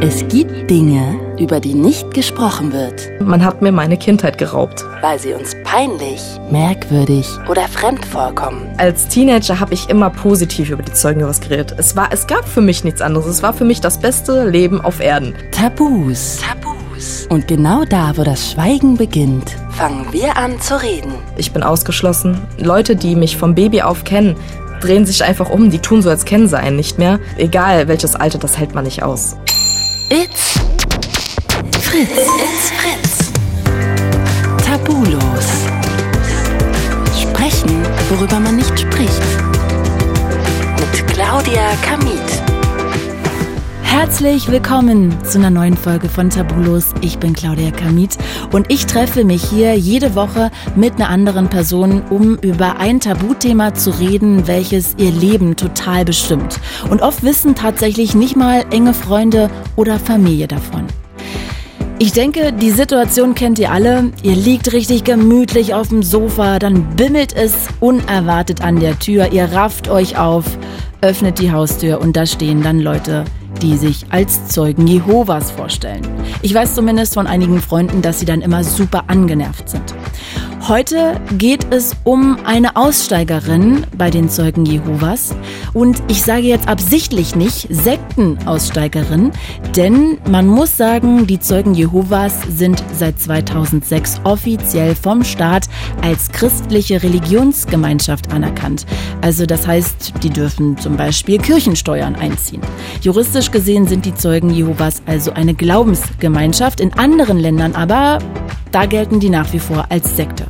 Es gibt Dinge, über die nicht gesprochen wird, Man hat mir meine Kindheit geraubt. weil sie uns peinlich, merkwürdig oder fremd vorkommen. Als Teenager habe ich immer positiv über die Zeugen Jehovas geredet. Es war, es gab für mich nichts anderes. Es war für mich das beste Leben auf Erden. Tabus. Tabus. Und genau da, wo das Schweigen beginnt, fangen wir an zu reden. Ich bin ausgeschlossen. Leute, die mich vom Baby auf kennen, drehen sich einfach um. Die tun so, als kennen sie einen nicht mehr. Egal welches Alter, das hält man nicht aus. It's Fritz. It's Fritz. Tabulos. Sprechen, worüber man nicht spricht. Mit Claudia Kamit. Herzlich willkommen zu einer neuen Folge von Tabulos. Ich bin Claudia Kamit und ich treffe mich hier jede Woche mit einer anderen Person, um über ein Tabuthema zu reden, welches ihr Leben total bestimmt. Und oft wissen tatsächlich nicht mal enge Freunde oder Familie davon. Ich denke, die Situation kennt ihr alle. Ihr liegt richtig gemütlich auf dem Sofa, dann bimmelt es unerwartet an der Tür. Ihr rafft euch auf, öffnet die Haustür und da stehen dann Leute, die sich als Zeugen Jehovas vorstellen. Ich weiß zumindest von einigen Freunden, dass sie dann immer super angenervt sind. Heute geht es um eine Aussteigerin bei den Zeugen Jehovas. Und ich sage jetzt absichtlich nicht Sektenaussteigerin, denn man muss sagen, die Zeugen Jehovas sind seit 2006 offiziell vom Staat als christliche Religionsgemeinschaft anerkannt. Also das heißt, die dürfen zum Beispiel Kirchensteuern einziehen. Juristisch gesehen sind die Zeugen Jehovas also eine Glaubensgemeinschaft. In anderen Ländern aber, da gelten die nach wie vor als Sekte.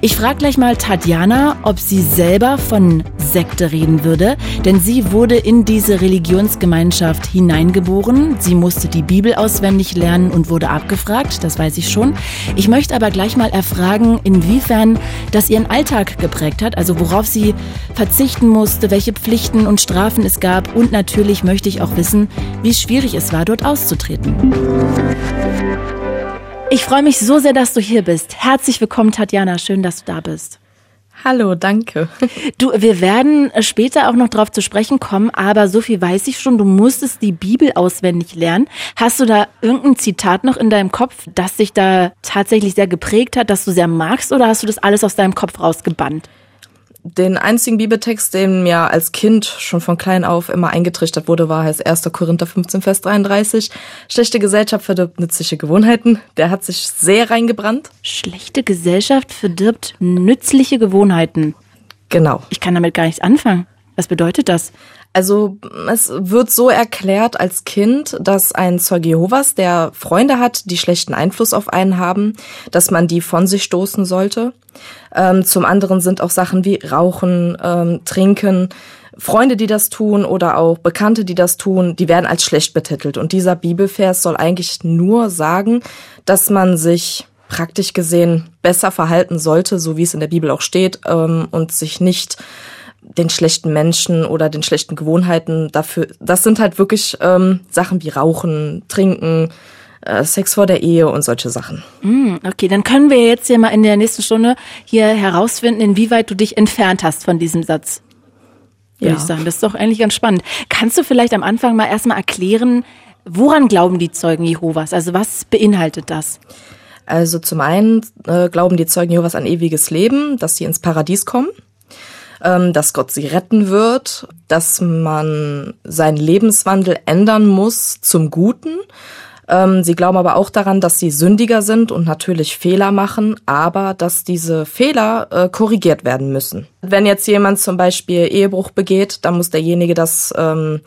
Ich frage gleich mal Tatjana, ob sie selber von Sekte reden würde, denn sie wurde in diese Religionsgemeinschaft hineingeboren. Sie musste die Bibel auswendig lernen und wurde abgefragt, das weiß ich schon. Ich möchte aber gleich mal erfragen, inwiefern das ihren Alltag geprägt hat, also worauf sie verzichten musste, welche Pflichten und Strafen es gab und natürlich möchte ich auch wissen, wie schwierig es war, dort auszutreten. Ich freue mich so sehr, dass du hier bist. Herzlich willkommen, Tatjana. Schön, dass du da bist. Hallo, danke. Du, wir werden später auch noch drauf zu sprechen kommen, aber so viel weiß ich schon. Du musstest die Bibel auswendig lernen. Hast du da irgendein Zitat noch in deinem Kopf, das dich da tatsächlich sehr geprägt hat, das du sehr magst, oder hast du das alles aus deinem Kopf rausgebannt? Den einzigen Bibeltext, den mir als Kind schon von klein auf immer eingetrichtert wurde, war heißt 1. Korinther 15, Vers 33. Schlechte Gesellschaft verdirbt nützliche Gewohnheiten. Der hat sich sehr reingebrannt. Schlechte Gesellschaft verdirbt nützliche Gewohnheiten. Genau. Ich kann damit gar nichts anfangen. Was bedeutet das? Also es wird so erklärt als Kind, dass ein Zeuge Jehovas, der Freunde hat, die schlechten Einfluss auf einen haben, dass man die von sich stoßen sollte. Ähm, zum anderen sind auch Sachen wie Rauchen, ähm, Trinken, Freunde, die das tun oder auch Bekannte, die das tun, die werden als schlecht betitelt. Und dieser Bibelvers soll eigentlich nur sagen, dass man sich praktisch gesehen besser verhalten sollte, so wie es in der Bibel auch steht, ähm, und sich nicht den schlechten Menschen oder den schlechten Gewohnheiten dafür. Das sind halt wirklich ähm, Sachen wie Rauchen, Trinken, äh, Sex vor der Ehe und solche Sachen. Hm, okay, dann können wir jetzt hier mal in der nächsten Stunde hier herausfinden, inwieweit du dich entfernt hast von diesem Satz. Würde Ja. ich sagen. Das ist doch eigentlich ganz spannend. Kannst du vielleicht am Anfang mal erstmal erklären, woran glauben die Zeugen Jehovas? Also was beinhaltet das? Also zum einen äh, glauben die Zeugen Jehovas an ewiges Leben, dass sie ins Paradies kommen, dass Gott sie retten wird, dass man seinen Lebenswandel ändern muss zum Guten. Ähm, sie glauben aber auch daran, dass sie sündiger sind und natürlich Fehler machen, aber dass diese Fehler äh, korrigiert werden müssen. Wenn jetzt jemand zum Beispiel Ehebruch begeht, dann muss derjenige das ähm,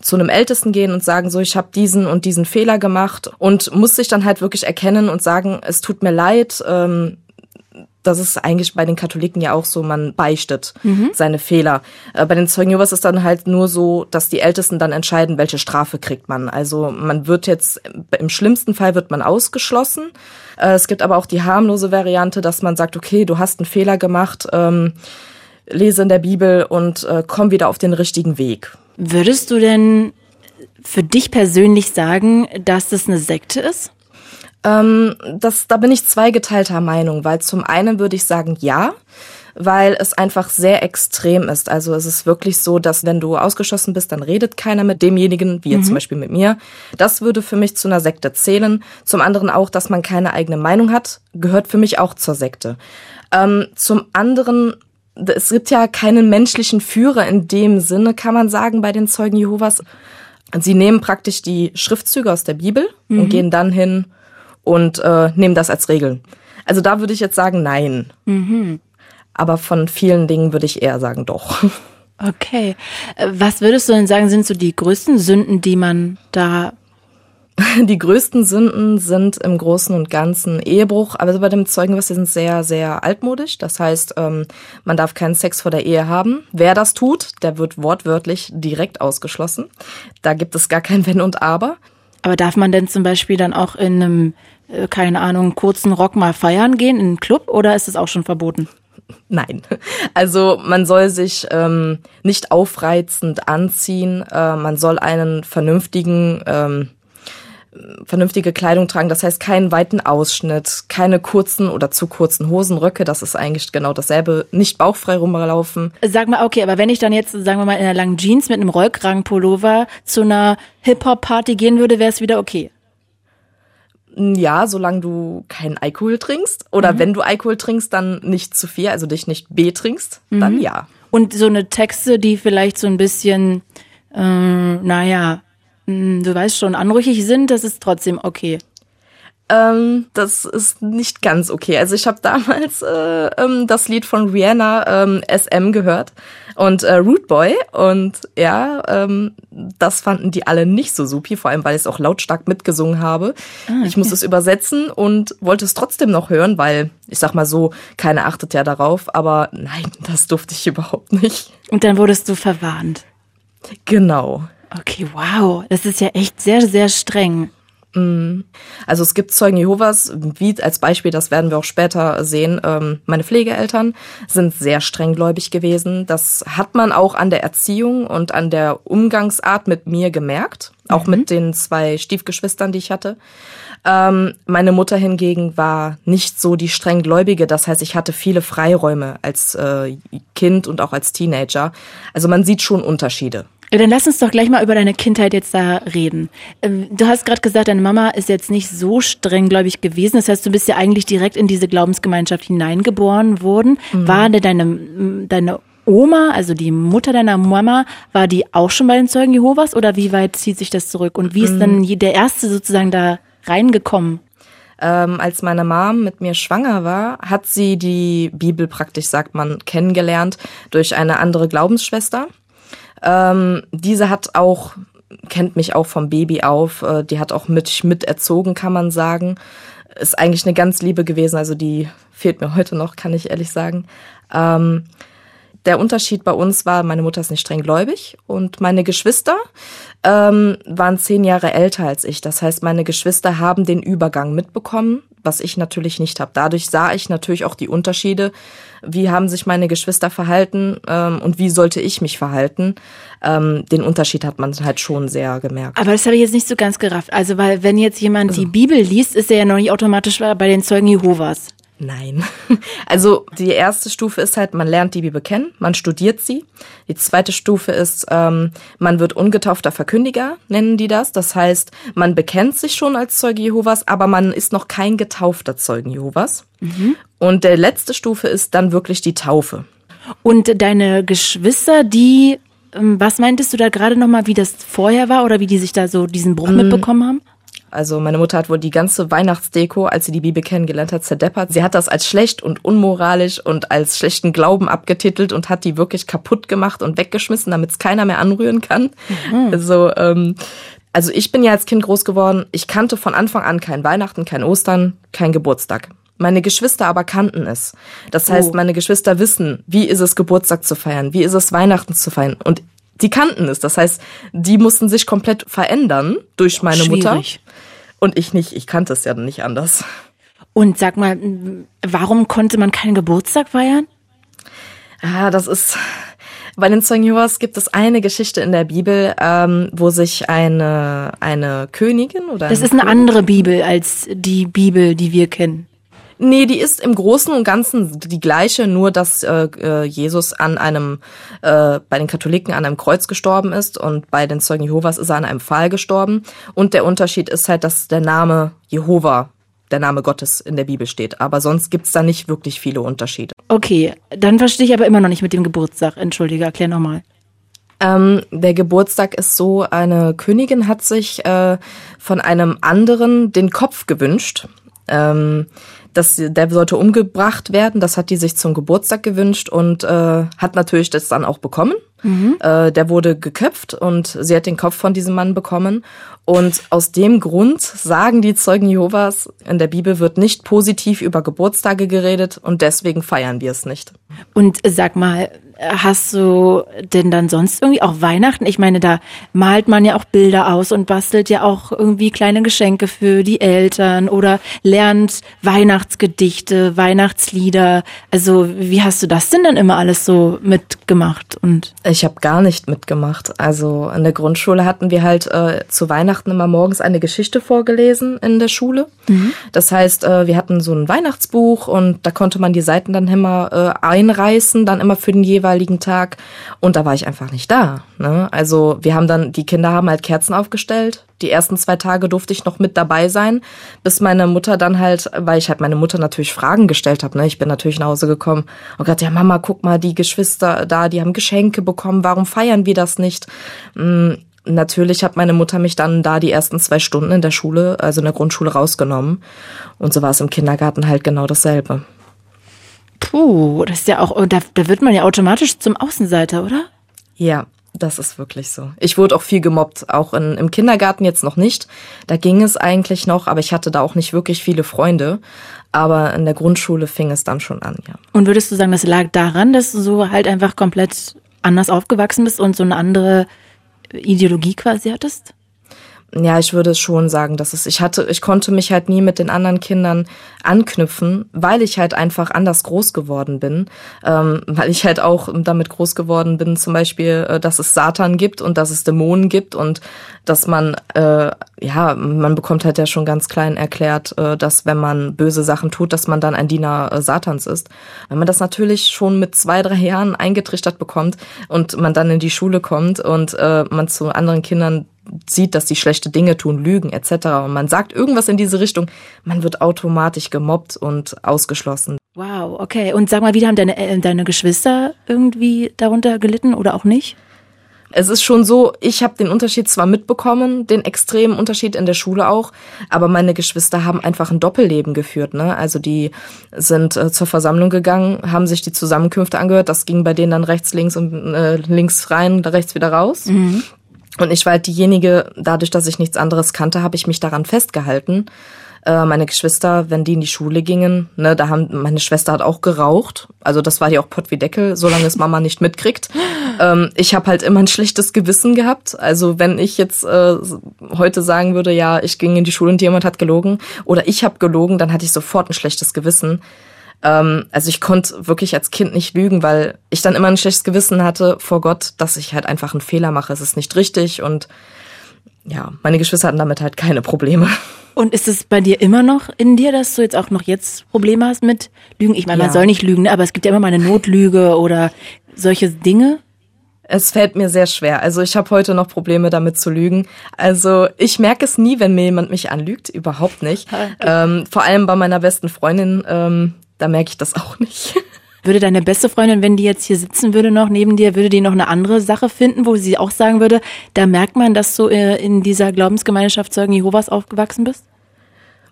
zu einem Ältesten gehen und sagen, so, ich habe diesen und diesen Fehler gemacht und muss sich dann halt wirklich erkennen und sagen, es tut mir leid. Ähm, das ist eigentlich bei den Katholiken ja auch so, man beichtet seine Fehler. Äh, bei den Zeugen Jehovas ist dann halt nur so, dass die Ältesten dann entscheiden, welche Strafe kriegt man. Also man wird jetzt, im schlimmsten Fall wird man ausgeschlossen. Äh, es gibt aber auch die harmlose Variante, dass man sagt, okay, du hast einen Fehler gemacht, ähm, lese in der Bibel und äh, komm wieder auf den richtigen Weg. Würdest du denn für dich persönlich sagen, dass das eine Sekte ist? Ähm, das, da bin ich zweigeteilter Meinung, weil zum einen würde ich sagen, ja, weil es einfach sehr extrem ist. Also es ist wirklich so, dass wenn du ausgeschlossen bist, dann redet keiner mit demjenigen, wie jetzt mhm. zum Beispiel mit mir. Das würde für mich zu einer Sekte zählen. Zum anderen auch, dass man keine eigene Meinung hat, gehört für mich auch zur Sekte. Ähm, zum anderen es gibt ja keinen menschlichen Führer in dem Sinne, kann man sagen, bei den Zeugen Jehovas. Sie nehmen praktisch die Schriftzüge aus der Bibel mhm. und gehen dann hin und äh, nehmen das als Regeln. Also da würde ich jetzt sagen, nein. Mhm. Aber von vielen Dingen würde ich eher sagen, doch. Okay. Äh, was würdest du denn sagen, sind so die größten Sünden, die man da die größten Sünden sind im Großen und Ganzen Ehebruch, aber bei dem Zeugenwasser sind sehr, sehr altmodisch. Das heißt, ähm, man darf keinen Sex vor der Ehe haben. Wer das tut, der wird wortwörtlich direkt ausgeschlossen. Da gibt es gar kein Wenn und Aber. Aber darf man denn zum Beispiel dann auch in einem, keine Ahnung, kurzen Rock mal feiern gehen, in einen Club, oder ist das auch schon verboten? Nein. Also man soll sich ähm, nicht aufreizend anziehen. Äh, man soll einen vernünftigen ähm, vernünftige Kleidung tragen. Das heißt keinen weiten Ausschnitt, keine kurzen oder zu kurzen Hosenröcke. Das ist eigentlich genau dasselbe. Nicht bauchfrei rumlaufen. Sag mal, okay, aber wenn ich dann jetzt, sagen wir mal, in einer langen Jeans mit einem Rollkragenpullover zu einer Hip-Hop-Party gehen würde, wäre es wieder okay. Ja, solange du keinen Alkohol trinkst. Oder mhm. wenn du Alkohol trinkst, dann nicht zu viel, also dich nicht betrinkst, mhm. dann ja. Und so eine Texte, die vielleicht so ein bisschen, äh, naja, hm, du weißt schon, anrüchig sind, das ist trotzdem okay. Ähm, das ist nicht ganz okay. Also ich habe damals äh, ähm, das Lied von Rihanna ähm, SM gehört und äh, Root Boy und ja, ähm, das fanden die alle nicht so supi, vor allem weil ich es auch lautstark mitgesungen habe. Ah, okay. Ich muss es übersetzen und wollte es trotzdem noch hören, weil ich sag mal so, keiner achtet ja darauf, aber nein, das durfte ich überhaupt nicht. Und dann wurdest du verwarnt. Genau. Okay, wow. Das ist ja echt sehr, sehr streng. Mm. Also es gibt Zeugen Jehovas, wie als Beispiel, das werden wir auch später sehen. Ähm, meine Pflegeeltern sind sehr strenggläubig gewesen. Das hat man auch an der Erziehung und an der Umgangsart mit mir gemerkt, auch mhm. mit den zwei Stiefgeschwistern, die ich hatte. Ähm, meine Mutter hingegen war nicht so die strenggläubige. Das heißt, ich hatte viele Freiräume als äh, Kind und auch als Teenager. Also man sieht schon Unterschiede. Dann lass uns doch gleich mal über deine Kindheit jetzt da reden. Ähm, du hast gerade gesagt, deine Mama ist jetzt nicht so strenggläubig gewesen. Das heißt, du bist ja eigentlich direkt in diese Glaubensgemeinschaft hineingeboren worden. Mhm. War denn deine, deine Oma, also die Mutter deiner Mama, war die auch schon bei den Zeugen Jehovas oder wie weit zieht sich das zurück? Und wie ist dann mhm. der Erste sozusagen da reingekommen? Ähm, als meine Mom mit mir schwanger war, hat sie die Bibel praktisch, sagt man, kennengelernt durch eine andere Glaubensschwester. Ähm, diese hat auch, kennt mich auch vom Baby auf, äh, die hat auch mit, mit erzogen, kann man sagen. Ist eigentlich eine ganz Liebe gewesen, also die fehlt mir heute noch, kann ich ehrlich sagen. Ähm, der Unterschied bei uns war, meine Mutter ist nicht streng gläubig und meine Geschwister ähm, waren zehn Jahre älter als ich. Das heißt, meine Geschwister haben den Übergang mitbekommen, was ich natürlich nicht habe. Dadurch sah ich natürlich auch die Unterschiede. Wie haben sich meine Geschwister verhalten ähm, und wie sollte ich mich verhalten? Ähm, den Unterschied hat man halt schon sehr gemerkt. Aber das habe ich jetzt nicht so ganz gerafft. Also, weil wenn jetzt jemand also. die Bibel liest, ist er ja noch nicht automatisch bei den Zeugen Jehovas. Nein. Also die erste Stufe ist halt, man lernt die Bibel kennen, man studiert sie. Die zweite Stufe ist, ähm, man wird ungetaufter Verkündiger, nennen die das. Das heißt, man bekennt sich schon als Zeuge Jehovas, aber man ist noch kein getaufter Zeugen Jehovas. Mhm. Und der letzte Stufe ist dann wirklich die Taufe. Und deine Geschwister, die, ähm, was meintest du da gerade nochmal, wie das vorher war oder wie die sich da so diesen Bruch mm. mitbekommen haben? Also meine Mutter hat wohl die ganze Weihnachtsdeko, als sie die Bibel kennengelernt hat, zerdeppert. Sie hat das als schlecht und unmoralisch und als schlechten Glauben abgetitelt und hat die wirklich kaputt gemacht und weggeschmissen, damit es keiner mehr anrühren kann. Mhm. Also, ähm, also ich bin ja als Kind groß geworden. Ich kannte von Anfang an kein Weihnachten, kein Ostern, kein Geburtstag. Meine Geschwister aber kannten es. Das heißt, oh. meine Geschwister wissen, wie ist es Geburtstag zu feiern, wie ist es Weihnachten zu feiern. Und die kannten es. Das heißt, die mussten sich komplett verändern durch meine Schwierig. Mutter. Und ich nicht. Ich kannte es ja nicht anders. Und sag mal, warum konnte man keinen Geburtstag feiern? Ah, das ist. Bei den Jehovas gibt es eine Geschichte in der Bibel, ähm, wo sich eine, eine Königin oder. Das ist eine König andere Bibel als die Bibel, die wir kennen. Nee, die ist im Großen und Ganzen die gleiche, nur dass äh, äh, Jesus an einem, äh, bei den Katholiken an einem Kreuz gestorben ist und bei den Zeugen Jehovas ist er an einem Pfahl gestorben. Und der Unterschied ist halt, dass der Name Jehova der Name Gottes in der Bibel steht. Aber sonst gibt's da nicht wirklich viele Unterschiede. Okay, dann verstehe ich aber immer noch nicht mit dem Geburtstag. Entschuldige, erklär nochmal. Ähm, der Geburtstag ist so, eine Königin hat sich äh, von einem anderen den Kopf gewünscht. Ähm, das, der sollte umgebracht werden, das hat die sich zum Geburtstag gewünscht und äh, hat natürlich das dann auch bekommen. Mhm. Äh, der wurde geköpft und sie hat den Kopf von diesem Mann bekommen. Und aus dem Grund sagen die Zeugen Jehovas, in der Bibel wird nicht positiv über Geburtstage geredet und deswegen feiern wir es nicht. Und sag mal, Hast du denn dann sonst irgendwie auch Weihnachten? Ich meine, da malt man ja auch Bilder aus und bastelt ja auch irgendwie kleine Geschenke für die Eltern oder lernt Weihnachtsgedichte, Weihnachtslieder. Also wie hast du das denn dann immer alles so mitgemacht? Und ich habe gar nicht mitgemacht. Also in der Grundschule hatten wir halt äh, zu Weihnachten immer morgens eine Geschichte vorgelesen in der Schule. Mhm. Das heißt, äh, wir hatten so ein Weihnachtsbuch und da konnte man die Seiten dann immer äh, einreißen, dann immer für den jeweiligen jeweiligen Tag. Und da war ich einfach nicht da. Ne? Also wir haben dann, die Kinder haben halt Kerzen aufgestellt. Die ersten zwei Tage durfte ich noch mit dabei sein, bis meine Mutter dann halt, weil ich halt meine Mutter natürlich Fragen gestellt habe. Ne? Ich bin natürlich nach Hause gekommen und gesagt, ja Mama, guck mal, die Geschwister da, die haben Geschenke bekommen. Warum feiern wir das nicht? Hm, natürlich hat meine Mutter mich dann da die ersten zwei Stunden in der Schule, also in der Grundschule rausgenommen. Und so war es im Kindergarten halt genau dasselbe. Puh, das ist ja auch, da, da wird man ja automatisch zum Außenseiter, oder? Ja, das ist wirklich so. Ich wurde auch viel gemobbt, auch in, im Kindergarten jetzt noch nicht. Da ging es eigentlich noch, aber ich hatte da auch nicht wirklich viele Freunde. Aber in der Grundschule fing es dann schon an, ja. Und würdest du sagen, das lag daran, dass du so halt einfach komplett anders aufgewachsen bist und so eine andere Ideologie quasi hattest? Ja, ich würde schon sagen, dass es, ich hatte, ich konnte mich halt nie mit den anderen Kindern anknüpfen, weil ich halt einfach anders groß geworden bin, ähm, weil ich halt auch damit groß geworden bin, zum Beispiel, äh, dass es Satan gibt und dass es Dämonen gibt und dass man, äh, ja, man bekommt halt ja schon ganz klein erklärt, äh, dass wenn man böse Sachen tut, dass man dann ein Diener äh, Satans ist. Wenn man das natürlich schon mit zwei, drei Jahren eingetrichtert bekommt und man dann in die Schule kommt und äh, man zu anderen Kindern sieht, dass sie schlechte Dinge tun, lügen etc. und man sagt irgendwas in diese Richtung, man wird automatisch gemobbt und ausgeschlossen. Wow, okay. Und sag mal, wie haben deine, äh, deine Geschwister irgendwie darunter gelitten oder auch nicht? Es ist schon so, ich habe den Unterschied zwar mitbekommen, den extremen Unterschied in der Schule auch, aber meine Geschwister haben einfach ein Doppelleben geführt. Ne? Also die sind äh, zur Versammlung gegangen, haben sich die Zusammenkünfte angehört. Das ging bei denen dann rechts, links und äh, links rein, rechts wieder raus. Mhm. Und ich war halt diejenige, dadurch, dass ich nichts anderes kannte, habe ich mich daran festgehalten. Äh, meine Geschwister, wenn die in die Schule gingen, ne, da haben meine Schwester hat auch geraucht. Also das war ja auch Pott wie Deckel, solange es Mama nicht mitkriegt. Ähm, ich habe halt immer ein schlechtes Gewissen gehabt. Also wenn ich jetzt äh, heute sagen würde, ja, ich ging in die Schule und jemand hat gelogen oder ich habe gelogen, dann hatte ich sofort ein schlechtes Gewissen. Ähm, also ich konnte wirklich als Kind nicht lügen, weil ich dann immer ein schlechtes Gewissen hatte vor Gott, dass ich halt einfach einen Fehler mache. Es ist nicht richtig und ja, meine Geschwister hatten damit halt keine Probleme. Und ist es bei dir immer noch in dir, dass du jetzt auch noch jetzt Probleme hast mit Lügen? Ich meine, ja. man soll nicht lügen, ne? aber es gibt ja immer mal eine Notlüge oder solche Dinge. Es fällt mir sehr schwer. Also ich habe heute noch Probleme damit zu lügen. Also ich merke es nie, wenn mir jemand mich anlügt, überhaupt nicht. Okay. Ähm, vor allem bei meiner besten Freundin, ähm, da merke ich das auch nicht. Würde deine beste Freundin, wenn die jetzt hier sitzen würde noch neben dir, würde die noch eine andere Sache finden, wo sie auch sagen würde, da merkt man, dass du äh, in dieser Glaubensgemeinschaft Zeugen Jehovas aufgewachsen bist?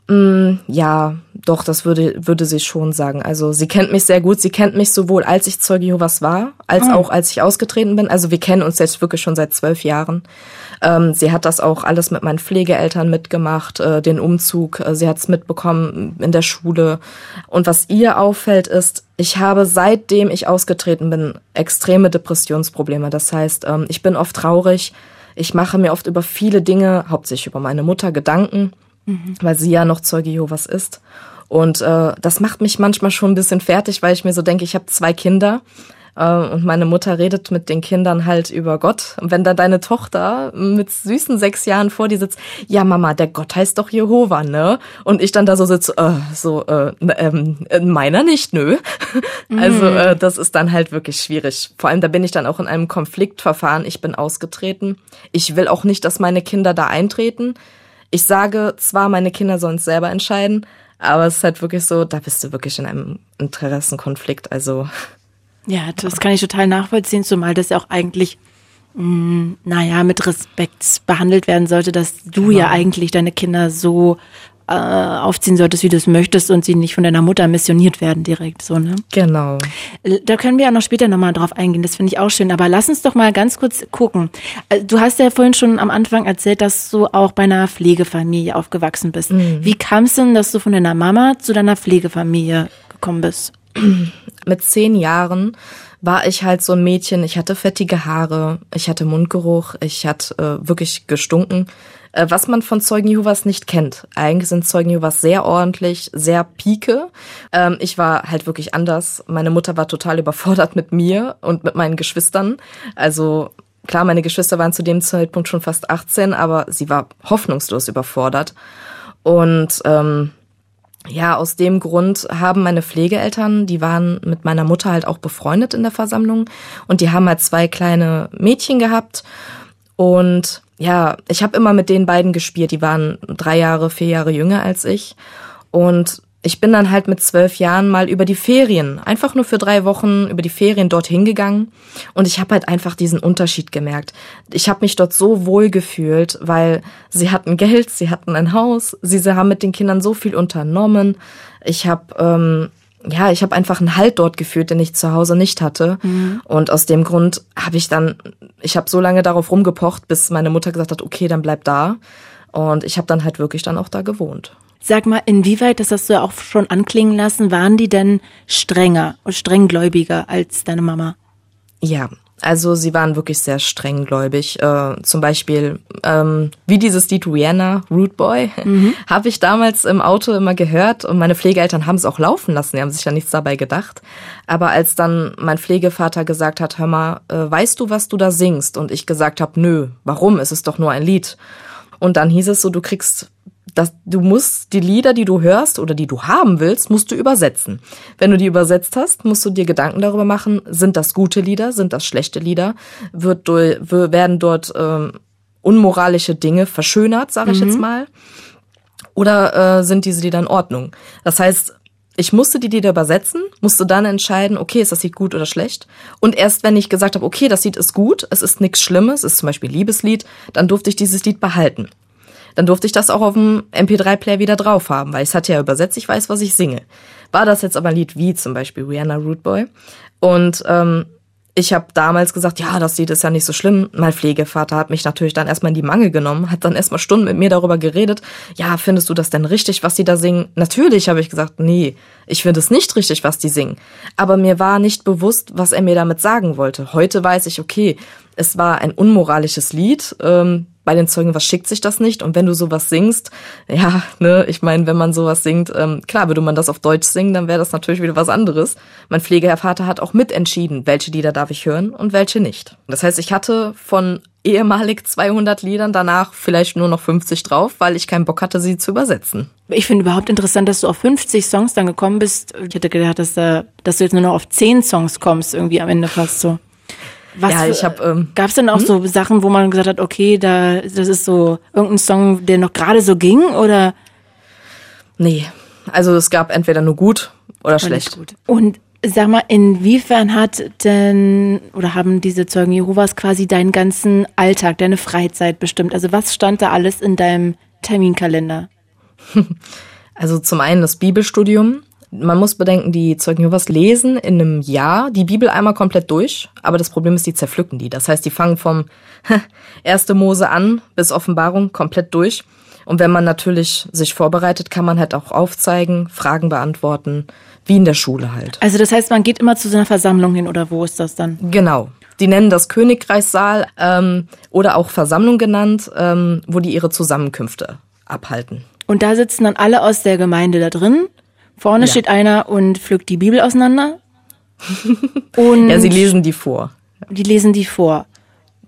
Mm, ja, doch, das würde, würde sie schon sagen. Also sie kennt mich sehr gut. Sie kennt mich sowohl als ich Zeuge Jehovas war, als oh. auch als ich ausgetreten bin. Also wir kennen uns jetzt wirklich schon seit zwölf Jahren. Ähm, sie hat das auch alles mit meinen Pflegeeltern mitgemacht, äh, den Umzug. Äh, sie hat es mitbekommen in der Schule. Und was ihr auffällt, ist, ich habe seitdem ich ausgetreten bin extreme Depressionsprobleme. Das heißt, ähm, ich bin oft traurig. Ich mache mir oft über viele Dinge, hauptsächlich über meine Mutter, Gedanken mhm. weil sie ja noch Zeuge Jehovas ist. Und äh, das macht mich manchmal schon ein bisschen fertig, weil ich mir so denke, ich habe zwei Kinder Äh, und meine Mutter redet mit den Kindern halt über Gott. Und wenn da deine Tochter mit süßen sechs Jahren vor dir sitzt, ja Mama, der Gott heißt doch Jehova, ne? Und ich dann da so sitze, äh, so, äh, ähm, meiner nicht, nö. also mhm. äh, das ist dann halt wirklich schwierig. Vor allem, da bin ich dann auch in einem Konfliktverfahren. Ich bin ausgetreten. Ich will auch nicht, dass meine Kinder da eintreten. Ich sage zwar, meine Kinder sollen es selber entscheiden, aber es ist halt wirklich so, da bist du wirklich in einem Interessenkonflikt. Also ja, das kann ich total nachvollziehen, zumal das ja auch eigentlich, mh, mm, naja, mit Respekt behandelt werden sollte, dass du genau. ja eigentlich deine Kinder so äh, aufziehen solltest, wie du es möchtest und sie nicht von deiner Mutter missioniert werden direkt, so, ne? Genau. Da können wir ja noch später nochmal drauf eingehen, das finde ich auch schön. Aber lass uns doch mal ganz kurz gucken. Äh, du hast ja vorhin schon am Anfang erzählt, dass du auch bei einer Pflegefamilie aufgewachsen bist. Mhm. Wie kam es denn, dass du von deiner Mama zu deiner Pflegefamilie gekommen bist? Mit zehn Jahren war ich halt so ein Mädchen. Ich hatte fettige Haare, ich hatte Mundgeruch, ich hatte äh, wirklich gestunken. Äh, was man von Zeugen Jehovas nicht kennt. Eigentlich sind Zeugen Jehovas sehr ordentlich, sehr pike. Ähm, ich war halt wirklich anders. Meine Mutter war total überfordert mit mir und mit meinen Geschwistern. Also klar, meine Geschwister waren zu dem Zeitpunkt schon fast 18, aber sie war hoffnungslos überfordert. Und ähm, ja, aus dem Grund haben meine Pflegeeltern, die waren mit meiner Mutter halt auch befreundet in der Versammlung und die haben halt zwei kleine Mädchen gehabt und ja, ich habe immer mit den beiden gespielt. Die waren drei Jahre, vier Jahre jünger als ich und ich bin dann halt mit zwölf Jahren mal über die Ferien, einfach nur für drei Wochen über die Ferien dorthin gegangen und ich habe halt einfach diesen Unterschied gemerkt. Ich habe mich dort so wohl gefühlt, weil sie hatten Geld, sie hatten ein Haus, sie, haben mit den Kindern so viel unternommen. Ich habe ähm, ja, ich habe einfach einen Halt dort gefühlt, den ich zu Hause nicht hatte. Mhm. Und aus dem Grund habe ich dann, ich habe so lange darauf rumgepocht, bis meine Mutter gesagt hat, okay, dann bleib da. Und ich habe dann halt wirklich dann auch da gewohnt. Sag mal, inwieweit, das hast du ja auch schon anklingen lassen, waren die denn strenger und strenggläubiger als deine Mama? Ja, also sie waren wirklich sehr strenggläubig. Äh, zum Beispiel, ähm, wie dieses Lied Rihanna, Root Boy, mhm. habe ich damals im Auto immer gehört und meine Pflegeeltern haben es auch laufen lassen, die haben sich ja nichts dabei gedacht. Aber als dann mein Pflegevater gesagt hat, hör mal, äh, weißt du, was du da singst? Und ich gesagt habe, nö, warum? Es ist doch nur ein Lied. Und dann hieß es so, du kriegst dass du musst die Lieder, die du hörst oder die du haben willst, musst du übersetzen. Wenn du die übersetzt hast, musst du dir Gedanken darüber machen, sind das gute Lieder, sind das schlechte Lieder, wird werden dort ähm, unmoralische Dinge verschönert, sage ich mhm. jetzt mal, oder äh, sind diese Lieder in Ordnung? Das heißt, ich musste die Lieder übersetzen, musste dann entscheiden, okay, ist das Lied gut oder schlecht. Und erst wenn ich gesagt habe, okay, das Lied ist gut, es ist nichts Schlimmes, es ist zum Beispiel Liebeslied, dann durfte ich dieses Lied behalten dann durfte ich das auch auf dem MP3-Player wieder drauf haben, weil ich es hatte ja übersetzt, ich weiß, was ich singe. War das jetzt aber ein Lied wie zum Beispiel Rihanna Root Boy und ähm, ich habe damals gesagt, ja, das Lied ist ja nicht so schlimm. Mein Pflegevater hat mich natürlich dann erstmal in die Mangel genommen, hat dann erstmal Stunden mit mir darüber geredet. Ja, findest du das denn richtig, was die da singen? Natürlich habe ich gesagt, nee, ich finde es nicht richtig, was die singen. Aber mir war nicht bewusst, was er mir damit sagen wollte. Heute weiß ich, okay, es war ein unmoralisches Lied. Ähm, bei den Zeugen, was schickt sich das nicht? Und wenn du sowas singst, ja, ne, ich meine, wenn man sowas singt, ähm, klar, würde man das auf Deutsch singen, dann wäre das natürlich wieder was anderes. Mein Pflegeherrvater hat auch mitentschieden, welche Lieder darf ich hören und welche nicht. Das heißt, ich hatte von ehemalig 200 Liedern danach vielleicht nur noch 50 drauf, weil ich keinen Bock hatte, sie zu übersetzen. Ich finde überhaupt interessant, dass du auf 50 Songs dann gekommen bist. Ich hätte gedacht, dass, da, dass du jetzt nur noch auf 10 Songs kommst, irgendwie am Ende fast so. Was ja, ich habe. Ähm, Gab es denn auch hm? so Sachen, wo man gesagt hat, okay, da das ist so irgendein Song, der noch gerade so ging, oder? Nee, also es gab entweder nur gut oder, schlecht. Gut. Und sag mal, inwiefern hat denn oder haben diese Zeugen Jehovas quasi deinen ganzen Alltag, deine Freizeit bestimmt? Also was stand da alles in deinem Terminkalender? Also zum einen das Bibelstudium, man muss bedenken, die Zeugen Jehovas lesen in einem Jahr die Bibel einmal komplett durch, aber das Problem ist, die zerpflücken die. Das heißt, die fangen vom 1. Mose an bis Offenbarung komplett durch. Und wenn man natürlich sich vorbereitet, kann man halt auch aufzeigen, Fragen beantworten, wie in der Schule halt. Also das heißt, man geht immer zu so einer Versammlung hin oder wo ist das dann? Genau. Die nennen das Königreichssaal ähm, oder auch Versammlung genannt, ähm, wo die ihre Zusammenkünfte abhalten. Und da sitzen dann alle aus der Gemeinde da drin Vorne ja. steht einer und pflückt die Bibel auseinander. Und ja, sie lesen die vor. Die lesen die vor.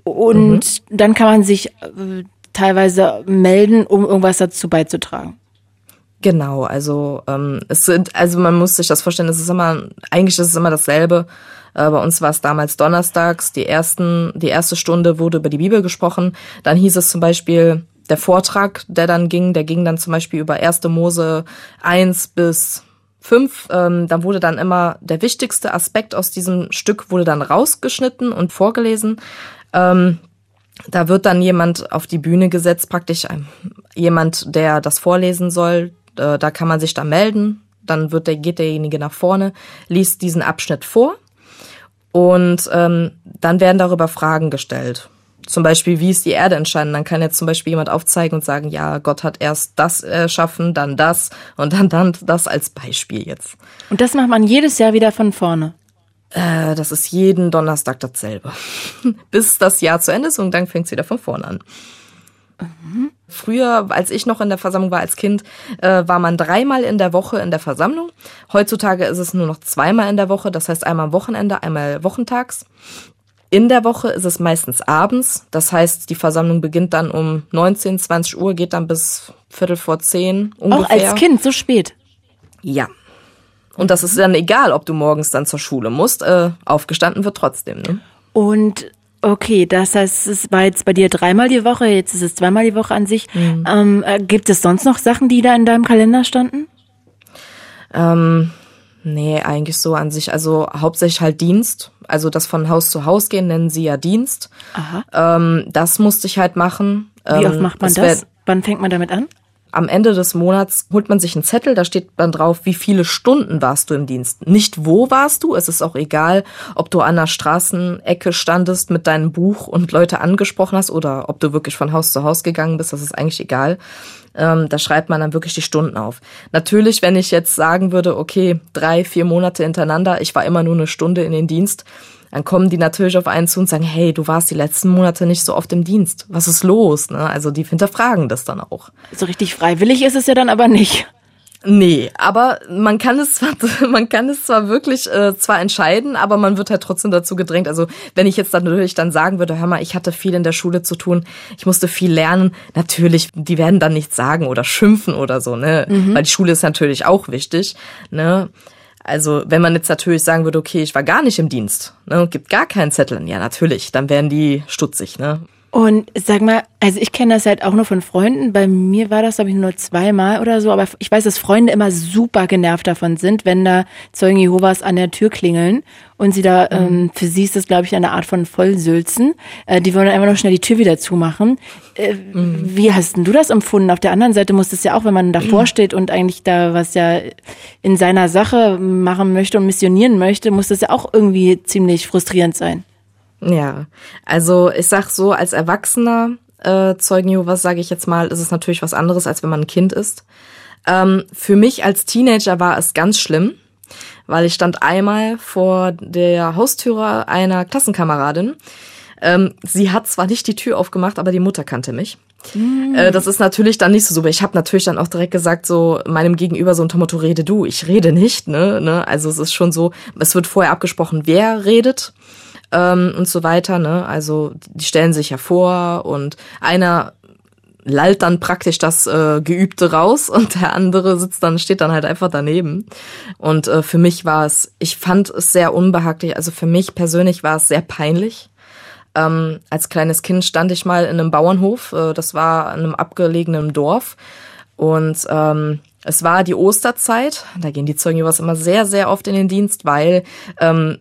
Und mhm. dann kann man sich äh, teilweise melden, um irgendwas dazu beizutragen. Genau, also ähm, es sind, also man muss sich das vorstellen, es ist immer, eigentlich ist es immer dasselbe. Äh, bei uns war es damals donnerstags, die ersten, die erste Stunde wurde über die Bibel gesprochen. Dann hieß es zum Beispiel, der Vortrag, der dann ging, der ging dann zum Beispiel über 1. Mose 1 bis 5. Ähm, da wurde dann immer der wichtigste Aspekt aus diesem Stück wurde dann rausgeschnitten und vorgelesen. Ähm, da wird dann jemand auf die Bühne gesetzt, praktisch jemand, der das vorlesen soll, äh, da kann man sich dann melden. Dann wird der, geht derjenige nach vorne, liest diesen Abschnitt vor und ähm, dann werden darüber Fragen gestellt. Zum Beispiel, wie ist die Erde entstanden? Dann kann jetzt zum Beispiel jemand aufzeigen und sagen, ja, Gott hat erst das erschaffen, dann das und dann, dann das als Beispiel jetzt. Und das macht man jedes Jahr wieder von vorne? Äh, das ist jeden Donnerstag dasselbe. Bis das Jahr zu Ende ist und dann fängt es wieder von vorne an. Mhm. Früher, als ich noch in der Versammlung war als Kind, äh, war man dreimal in der Woche in der Versammlung. Heutzutage ist es nur noch zweimal in der Woche, das heißt einmal am Wochenende, einmal wochentags. In der Woche ist es meistens abends, das heißt, die Versammlung beginnt dann um 19, 20 Uhr, geht dann bis Viertel vor zehn ungefähr. Auch als Kind, so spät? Ja. Und das ist dann egal, ob du morgens dann zur Schule musst, äh, aufgestanden wird trotzdem. Ne? Und Okay, das heißt, es war jetzt bei dir dreimal die Woche, jetzt ist es zweimal die Woche an sich. Mhm. Ähm, äh, gibt es sonst noch Sachen, die da in deinem Kalender standen? Ähm, nee, eigentlich so an sich. Also hauptsächlich halt Dienst. Also das von Haus zu Haus gehen nennen sie ja Dienst. Aha. Ähm, das musste ich halt machen. Wie oft ähm, macht man das? Wann fängt man damit an? am Ende des Monats holt man sich einen Zettel, da steht dann drauf, wie viele Stunden warst du im Dienst. Nicht wo warst du, es ist auch egal, ob du an der Straßenecke standest mit deinem Buch und Leute angesprochen hast oder ob du wirklich von Haus zu Haus gegangen bist, das ist eigentlich egal. Ähm, da schreibt man dann wirklich die Stunden auf. Natürlich, wenn ich jetzt sagen würde, okay, drei, vier Monate hintereinander, ich war immer nur eine Stunde in den Dienst, dann kommen die natürlich auf einen zu und sagen, hey, du warst die letzten Monate nicht so oft im Dienst. Was ist los? Ne? Also die hinterfragen das dann auch. So richtig freiwillig ist es ja dann aber nicht. Nee, aber man kann es zwar, man kann es zwar wirklich äh, zwar entscheiden, aber man wird halt trotzdem dazu gedrängt. Also wenn ich jetzt dann natürlich dann sagen würde, hör mal, ich hatte viel in der Schule zu tun, ich musste viel lernen, natürlich, die werden dann nichts sagen oder schimpfen oder so, ne? Mhm. Weil die Schule ist natürlich auch wichtig, ne? Also wenn man jetzt natürlich sagen würde, okay, ich war gar nicht im Dienst ne, und gibt gar keinen Zettel, ja natürlich, dann wären die stutzig. Ne? Und sag mal, also ich kenne das halt auch nur von Freunden. Bei mir war das, glaube ich, nur zweimal oder so. Aber ich weiß, dass Freunde immer super genervt davon sind, wenn da Zeugen Jehovas an der Tür klingeln und sie da, mhm. ähm, für sie ist das, glaube ich, eine Art von Vollsülzen. Äh, die wollen einfach noch schnell die Tür wieder zumachen. Äh, mhm. Wie hast denn du das empfunden? Auf der anderen Seite muss es ja auch, wenn man davor mhm. steht und eigentlich da was ja in seiner Sache machen möchte und missionieren möchte, muss das ja auch irgendwie ziemlich frustrierend sein. Ja, also ich sag so, als Erwachsener äh, Zeugen Jehovas, sage ich jetzt mal, ist es natürlich was anderes, als wenn man ein Kind ist. Ähm, für mich als Teenager war es ganz schlimm, weil ich stand einmal vor der Haustüre einer Klassenkameradin. Ähm, sie hat zwar nicht die Tür aufgemacht, aber die Mutter kannte mich. Mm. Äh, das ist natürlich dann nicht so super. Ich habe natürlich dann auch direkt gesagt, so meinem Gegenüber so unter Motto, rede du, ich rede nicht. Ne? ne? Also es ist schon so, es wird vorher abgesprochen, wer redet ähm, und so weiter. Ne? Also die stellen sich ja vor und einer lallt dann praktisch das äh, Geübte raus und der andere sitzt dann, steht dann halt einfach daneben. Und äh, für mich war es, ich fand es sehr unbehaglich. Also für mich persönlich war es sehr peinlich. Ähm, als kleines Kind stand ich mal in einem Bauernhof, äh, das war in einem abgelegenen Dorf. Und ähm, es war die Osterzeit, da gehen die Zeugen Jehovas immer sehr, sehr oft in den Dienst, weil ähm,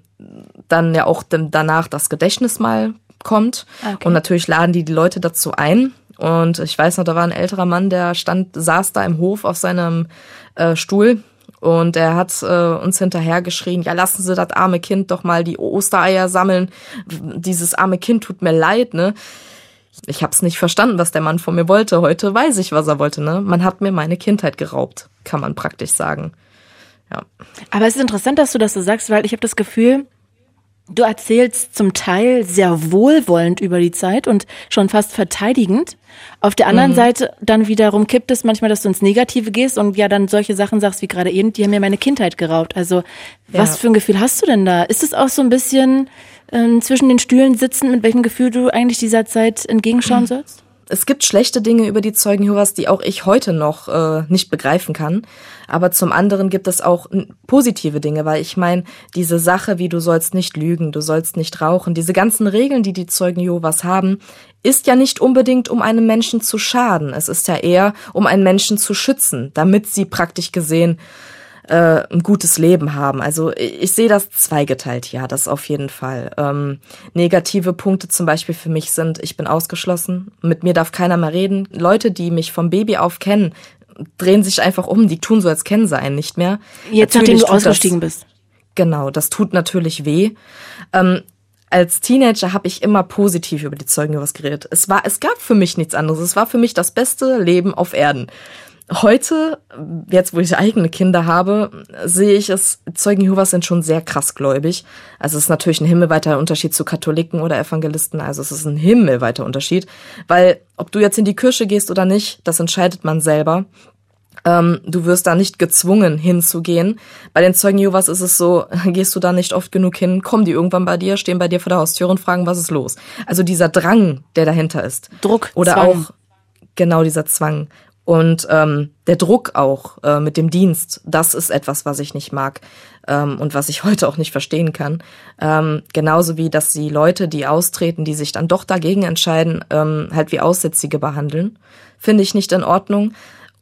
dann ja auch danach das Gedächtnismal kommt. Okay. Und natürlich laden die die Leute dazu ein. Und ich weiß noch, da war ein älterer Mann, der stand, saß da im Hof auf seinem äh, Stuhl und er hat äh, uns hinterher geschrien, ja, lassen Sie das arme Kind doch mal die Ostereier sammeln. Dieses arme Kind tut mir leid, ne? Ich hab's nicht verstanden, was der Mann von mir wollte. Heute weiß ich, was er wollte, ne? Man hat mir meine Kindheit geraubt, kann man praktisch sagen. Ja. Aber es ist interessant, dass du das so sagst, weil ich habe das Gefühl, Du erzählst zum Teil sehr wohlwollend über die Zeit und schon fast verteidigend. Auf der anderen mhm. Seite dann wiederum kippt es manchmal, dass du ins Negative gehst und ja dann solche Sachen sagst wie gerade eben, die haben mir meine Kindheit geraubt. Also ja. was für ein Gefühl hast du denn da? Ist es auch so ein bisschen äh, zwischen den Stühlen sitzen, mit welchem Gefühl du eigentlich dieser Zeit entgegenschauen mhm. sollst? Es gibt schlechte Dinge über die Zeugen Jehovas, die auch ich heute noch äh, nicht begreifen kann. Aber zum anderen gibt es auch positive Dinge, weil ich meine, diese Sache, wie du sollst nicht lügen, du sollst nicht rauchen, diese ganzen Regeln, die die Zeugen Jehovas haben, ist ja nicht unbedingt, um einem Menschen zu schaden. Es ist ja eher, um einen Menschen zu schützen, damit sie praktisch gesehen äh, ein gutes Leben haben. Also ich sehe das zweigeteilt, ja, das auf jeden Fall. Ähm, negative Punkte zum Beispiel für mich sind, ich bin ausgeschlossen, mit mir darf keiner mehr reden. Leute, die mich vom Baby auf kennen, drehen sich einfach um, die tun so, als kennen sie einen nicht mehr. Jetzt, natürlich nachdem du ausgestiegen das, bist. Genau, das tut natürlich weh. Ähm, als Teenager habe ich immer positiv über die Zeugen was geredet. Es war, es gab für mich nichts anderes. Es war für mich das beste Leben auf Erden. Heute, jetzt wo ich eigene Kinder habe, sehe ich es, Zeugen Jehovas sind schon sehr krass gläubig. Also es ist natürlich ein himmelweiter Unterschied zu Katholiken oder Evangelisten. Also es ist ein himmelweiter Unterschied. Weil ob du jetzt in die Kirche gehst oder nicht, das entscheidet man selber. Ähm, du wirst da nicht gezwungen hinzugehen. Bei den Zeugen Jehovas ist es so, gehst du da nicht oft genug hin, kommen die irgendwann bei dir, stehen bei dir vor der Haustür und fragen, was ist los. Also dieser Drang, der dahinter ist. Druck. Oder Zwang. auch genau dieser Zwang. Und ähm, der Druck auch äh, mit dem Dienst, das ist etwas, was ich nicht mag ähm, und was ich heute auch nicht verstehen kann. Ähm, genauso wie, dass die Leute, die austreten, die sich dann doch dagegen entscheiden, ähm, halt wie Aussätzige behandeln, finde ich nicht in Ordnung.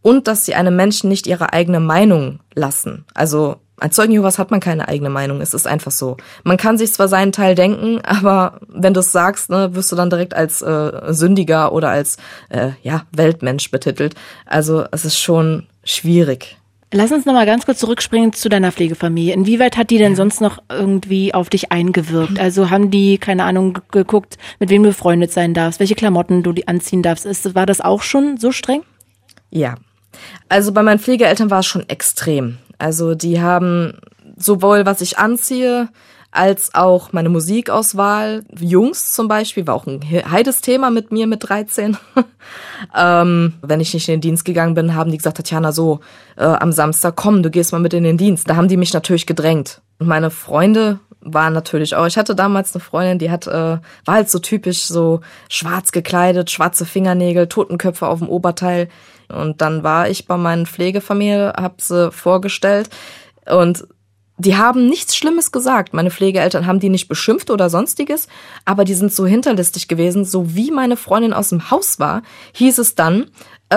Und dass sie einem Menschen nicht ihre eigene Meinung lassen. Also als Zeugen Jehovas hat man keine eigene Meinung. Es ist einfach so. Man kann sich zwar seinen Teil denken, aber wenn du es sagst, ne, wirst du dann direkt als äh, Sündiger oder als äh, ja Weltmensch betitelt. Also es ist schon schwierig. Lass uns noch mal ganz kurz zurückspringen zu deiner Pflegefamilie. Inwieweit hat die denn sonst noch irgendwie auf dich eingewirkt? Also haben die, keine Ahnung, geguckt, mit wem du befreundet sein darfst, welche Klamotten du anziehen darfst? Ist, war das auch schon so streng? Ja. Also bei meinen Pflegeeltern war es schon extrem. Also die haben sowohl was ich anziehe, als auch meine Musikauswahl. Jungs zum Beispiel war auch ein heides Thema mit mir mit 13. ähm, wenn ich nicht in den Dienst gegangen bin, haben die gesagt, Tatjana, so äh, am Samstag, komm, du gehst mal mit in den Dienst. Da haben die mich natürlich gedrängt. Und meine Freunde waren natürlich auch. Ich hatte damals eine Freundin, die hat, äh, war halt so typisch so schwarz gekleidet, schwarze Fingernägel, Totenköpfe auf dem Oberteil. Und dann war ich bei meinen Pflegefamilie, hab sie vorgestellt und die haben nichts Schlimmes gesagt. Meine Pflegeeltern haben die nicht beschimpft oder sonstiges, aber die sind so hinterlistig gewesen. So wie meine Freundin aus dem Haus war, hieß es dann, äh,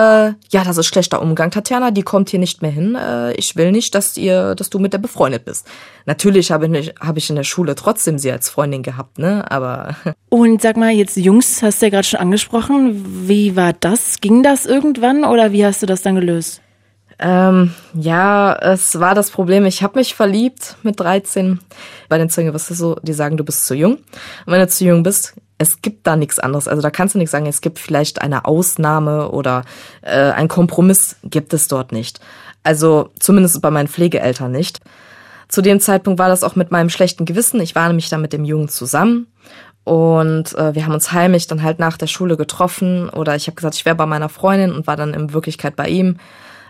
ja, das ist schlechter Umgang, Tatjana, die kommt hier nicht mehr hin. Äh, ich will nicht, dass ihr, dass du mit der befreundet bist. Natürlich habe ich, hab ich in der Schule trotzdem sie als Freundin gehabt, ne? Aber. Und sag mal, jetzt Jungs hast du ja gerade schon angesprochen. Wie war das? Ging das irgendwann oder wie hast du das dann gelöst? Ähm, ja, es war das Problem, ich habe mich verliebt mit 13. Bei den Zeugen, was ist so, die sagen, du bist zu jung. Und wenn du zu jung bist, es gibt da nichts anderes. Also da kannst du nicht sagen, es gibt vielleicht eine Ausnahme oder äh, ein Kompromiss gibt es dort nicht. Also zumindest bei meinen Pflegeeltern nicht. Zu dem Zeitpunkt war das auch mit meinem schlechten Gewissen. Ich war nämlich da mit dem Jungen zusammen und äh, wir haben uns heimlich dann halt nach der Schule getroffen oder ich habe gesagt, ich wäre bei meiner Freundin und war dann in Wirklichkeit bei ihm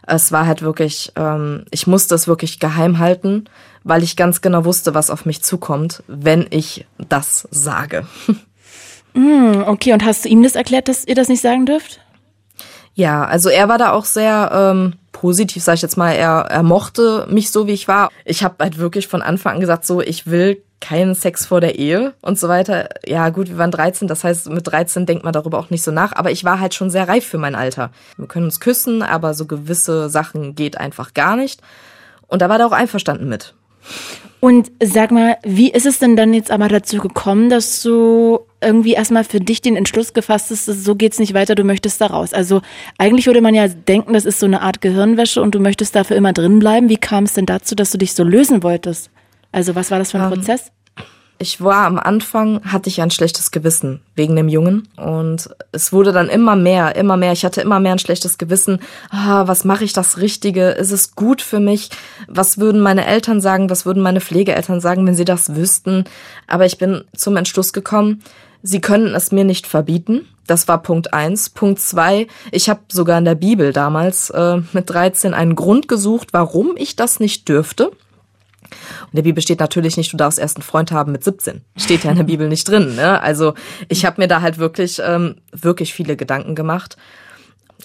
es war halt wirklich, ähm, ich musste es wirklich geheim halten, weil ich ganz genau wusste, was auf mich zukommt, wenn ich das sage. Mm, okay, und hast du ihm das erklärt, dass ihr das nicht sagen dürft? Ja, also er war da auch sehr ähm, positiv, sag ich jetzt mal. Er, er mochte mich so, wie ich war. Ich habe halt wirklich von Anfang an gesagt, so, ich will keinen Sex vor der Ehe und so weiter. Ja, gut, wir waren 13, das heißt, mit 13 denkt man darüber auch nicht so nach, aber ich war halt schon sehr reif für mein Alter. Wir können uns küssen, aber so gewisse Sachen geht einfach gar nicht. Und da war er auch einverstanden mit. Und sag mal, wie ist es denn dann jetzt aber dazu gekommen, dass du irgendwie erstmal für dich den Entschluss gefasst hast, so geht's nicht weiter, du möchtest da raus? Also eigentlich würde man ja denken, das ist so eine Art Gehirnwäsche und du möchtest dafür immer drin bleiben. Wie kam es denn dazu, dass du dich so lösen wolltest? Also was war das für ein ähm, Prozess? Ich war am Anfang, hatte ich ein schlechtes Gewissen wegen dem Jungen. Und es wurde dann immer mehr, immer mehr. Ich hatte immer mehr ein schlechtes Gewissen. Ah, was mache ich das Richtige? Ist es gut für mich? Was würden meine Eltern sagen? Was würden meine Pflegeeltern sagen, wenn sie das wüssten? Aber ich bin zum Entschluss gekommen, sie können es mir nicht verbieten. Das war Punkt eins. Punkt zwei, ich habe sogar in der Bibel damals äh, mit 13 einen Grund gesucht, warum ich das nicht dürfte. Und in der Bibel steht natürlich nicht, du darfst erst einen Freund haben mit 17. Steht ja in der Bibel nicht drin. Ne? Also ich habe mir da halt wirklich, ähm, wirklich viele Gedanken gemacht.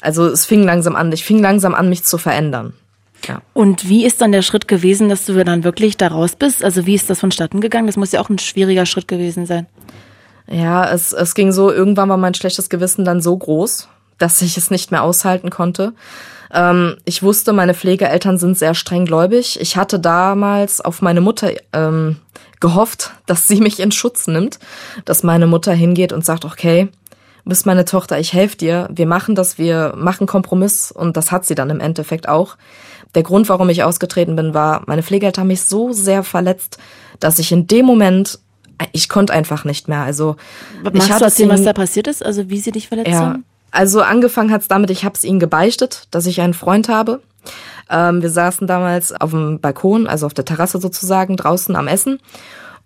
Also es fing langsam an, ich fing langsam an, mich zu verändern. Ja. Und wie ist dann der Schritt gewesen, dass du dann wirklich da raus bist? Also wie ist das vonstatten gegangen? Das muss ja auch ein schwieriger Schritt gewesen sein. Ja, es, es ging so, irgendwann war mein schlechtes Gewissen dann so groß, dass ich es nicht mehr aushalten konnte. Ähm, ich wusste, meine Pflegeeltern sind sehr streng gläubig. Ich hatte damals auf meine Mutter ähm, gehofft, dass sie mich in Schutz nimmt, dass meine Mutter hingeht und sagt, okay, du bist meine Tochter, ich helfe dir, wir machen das, wir machen Kompromiss und das hat sie dann im Endeffekt auch. Der Grund, warum ich ausgetreten bin, war, meine Pflegeeltern haben mich so sehr verletzt, dass ich in dem Moment ich konnte einfach nicht mehr. Also Magst ich du erzählen, was da passiert ist? Also wie sie dich verletzt ja, haben? Also angefangen hat es damit, ich habe es ihnen gebeichtet, dass ich einen Freund habe. Ähm, wir saßen damals auf dem Balkon, also auf der Terrasse sozusagen, draußen am Essen.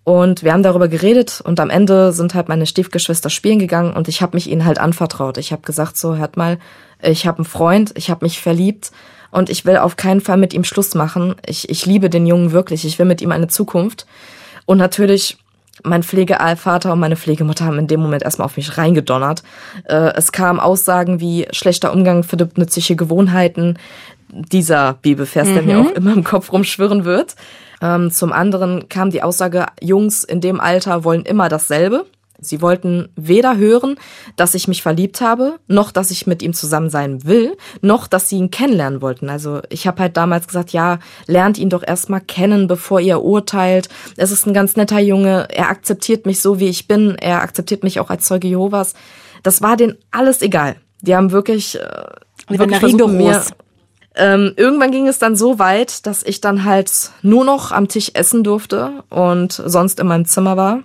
Und wir haben darüber geredet und am Ende sind halt meine Stiefgeschwister spielen gegangen und ich habe mich ihnen halt anvertraut. Ich habe gesagt, so hört mal, ich habe einen Freund, ich habe mich verliebt und ich will auf keinen Fall mit ihm Schluss machen. Ich, ich liebe den Jungen wirklich, ich will mit ihm eine Zukunft. Und natürlich mein Pflegevater und meine Pflegemutter haben in dem Moment erstmal auf mich reingedonnert. Äh, es kamen Aussagen wie schlechter Umgang verdippt nützliche Gewohnheiten, dieser Bibelvers, mhm. der mir mhm. auch immer im Kopf rumschwirren wird. Ähm, zum anderen kam die Aussage, Jungs in dem Alter wollen immer dasselbe. Sie wollten weder hören, dass ich mich verliebt habe, noch dass ich mit ihm zusammen sein will, noch dass sie ihn kennenlernen wollten. Also ich habe halt damals gesagt, ja, lernt ihn doch erstmal kennen, bevor ihr urteilt. Es ist ein ganz netter Junge, er akzeptiert mich so, wie ich bin, er akzeptiert mich auch als Zeuge Jehovas. Das war denen alles egal. Die haben wirklich, äh, wirklich versucht, mir, ähm, irgendwann ging es dann so weit, dass ich dann halt nur noch am Tisch essen durfte und sonst in meinem Zimmer war.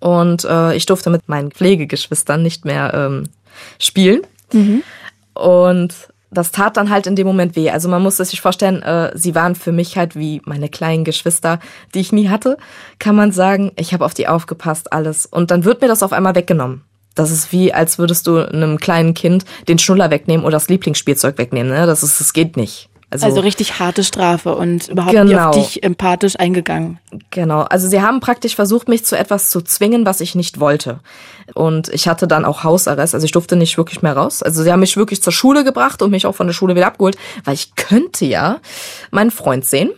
Und äh, ich durfte mit meinen Pflegegeschwistern nicht mehr ähm, spielen. Mhm. Und das tat dann halt in dem Moment weh. Also man muss sich vorstellen, äh, sie waren für mich halt wie meine kleinen Geschwister, die ich nie hatte, kann man sagen. Ich habe auf die aufgepasst, alles. Und dann wird mir das auf einmal weggenommen. Das ist wie, als würdest du einem kleinen Kind den Schnuller wegnehmen oder das Lieblingsspielzeug wegnehmen. Ne? Das ist, das geht nicht. Also, also richtig harte Strafe und überhaupt genau. nicht auf genau. dich empathisch eingegangen. Genau. Also sie haben praktisch versucht, mich zu etwas zu zwingen, was ich nicht wollte. Und ich hatte dann auch Hausarrest, also ich durfte nicht wirklich mehr raus. Also sie haben mich wirklich zur Schule gebracht und mich auch von der Schule wieder abgeholt, weil ich könnte ja meinen Freund sehen.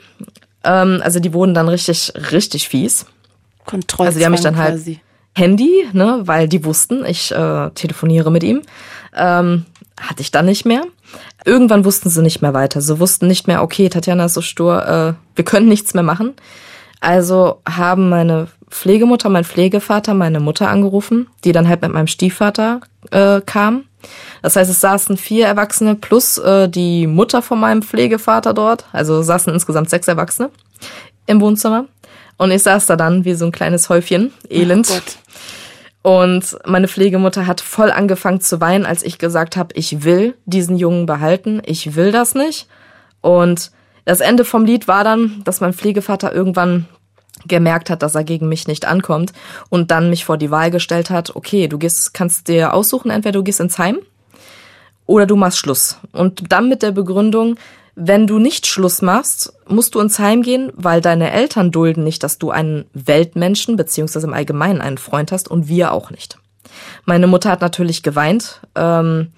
Ähm, also die wurden dann richtig, richtig fies. Kontrolle. Also die haben mich dann halt quasi. Handy, ne, weil die wussten, ich äh, telefoniere mit ihm. Ähm, hatte ich dann nicht mehr. Irgendwann wussten sie nicht mehr weiter. Sie wussten nicht mehr, okay, Tatjana ist so stur, äh, wir können nichts mehr machen. Also haben meine Pflegemutter, mein Pflegevater, meine Mutter angerufen, die dann halt mit meinem Stiefvater äh, kam. Das heißt, es saßen vier Erwachsene plus äh, die Mutter von meinem Pflegevater dort. Also saßen insgesamt sechs Erwachsene im Wohnzimmer. Und ich saß da dann wie so ein kleines Häufchen, elend. Oh und meine Pflegemutter hat voll angefangen zu weinen, als ich gesagt habe, ich will diesen Jungen behalten, ich will das nicht. Und das Ende vom Lied war dann, dass mein Pflegevater irgendwann gemerkt hat, dass er gegen mich nicht ankommt und dann mich vor die Wahl gestellt hat, okay, du gehst, kannst dir aussuchen, entweder du gehst ins Heim oder du machst Schluss. Und dann mit der Begründung, wenn du nicht Schluss machst, musst du ins Heim gehen, weil deine Eltern dulden nicht, dass du einen Weltmenschen beziehungsweise im Allgemeinen einen Freund hast und wir auch nicht. Meine Mutter hat natürlich geweint. Ähm,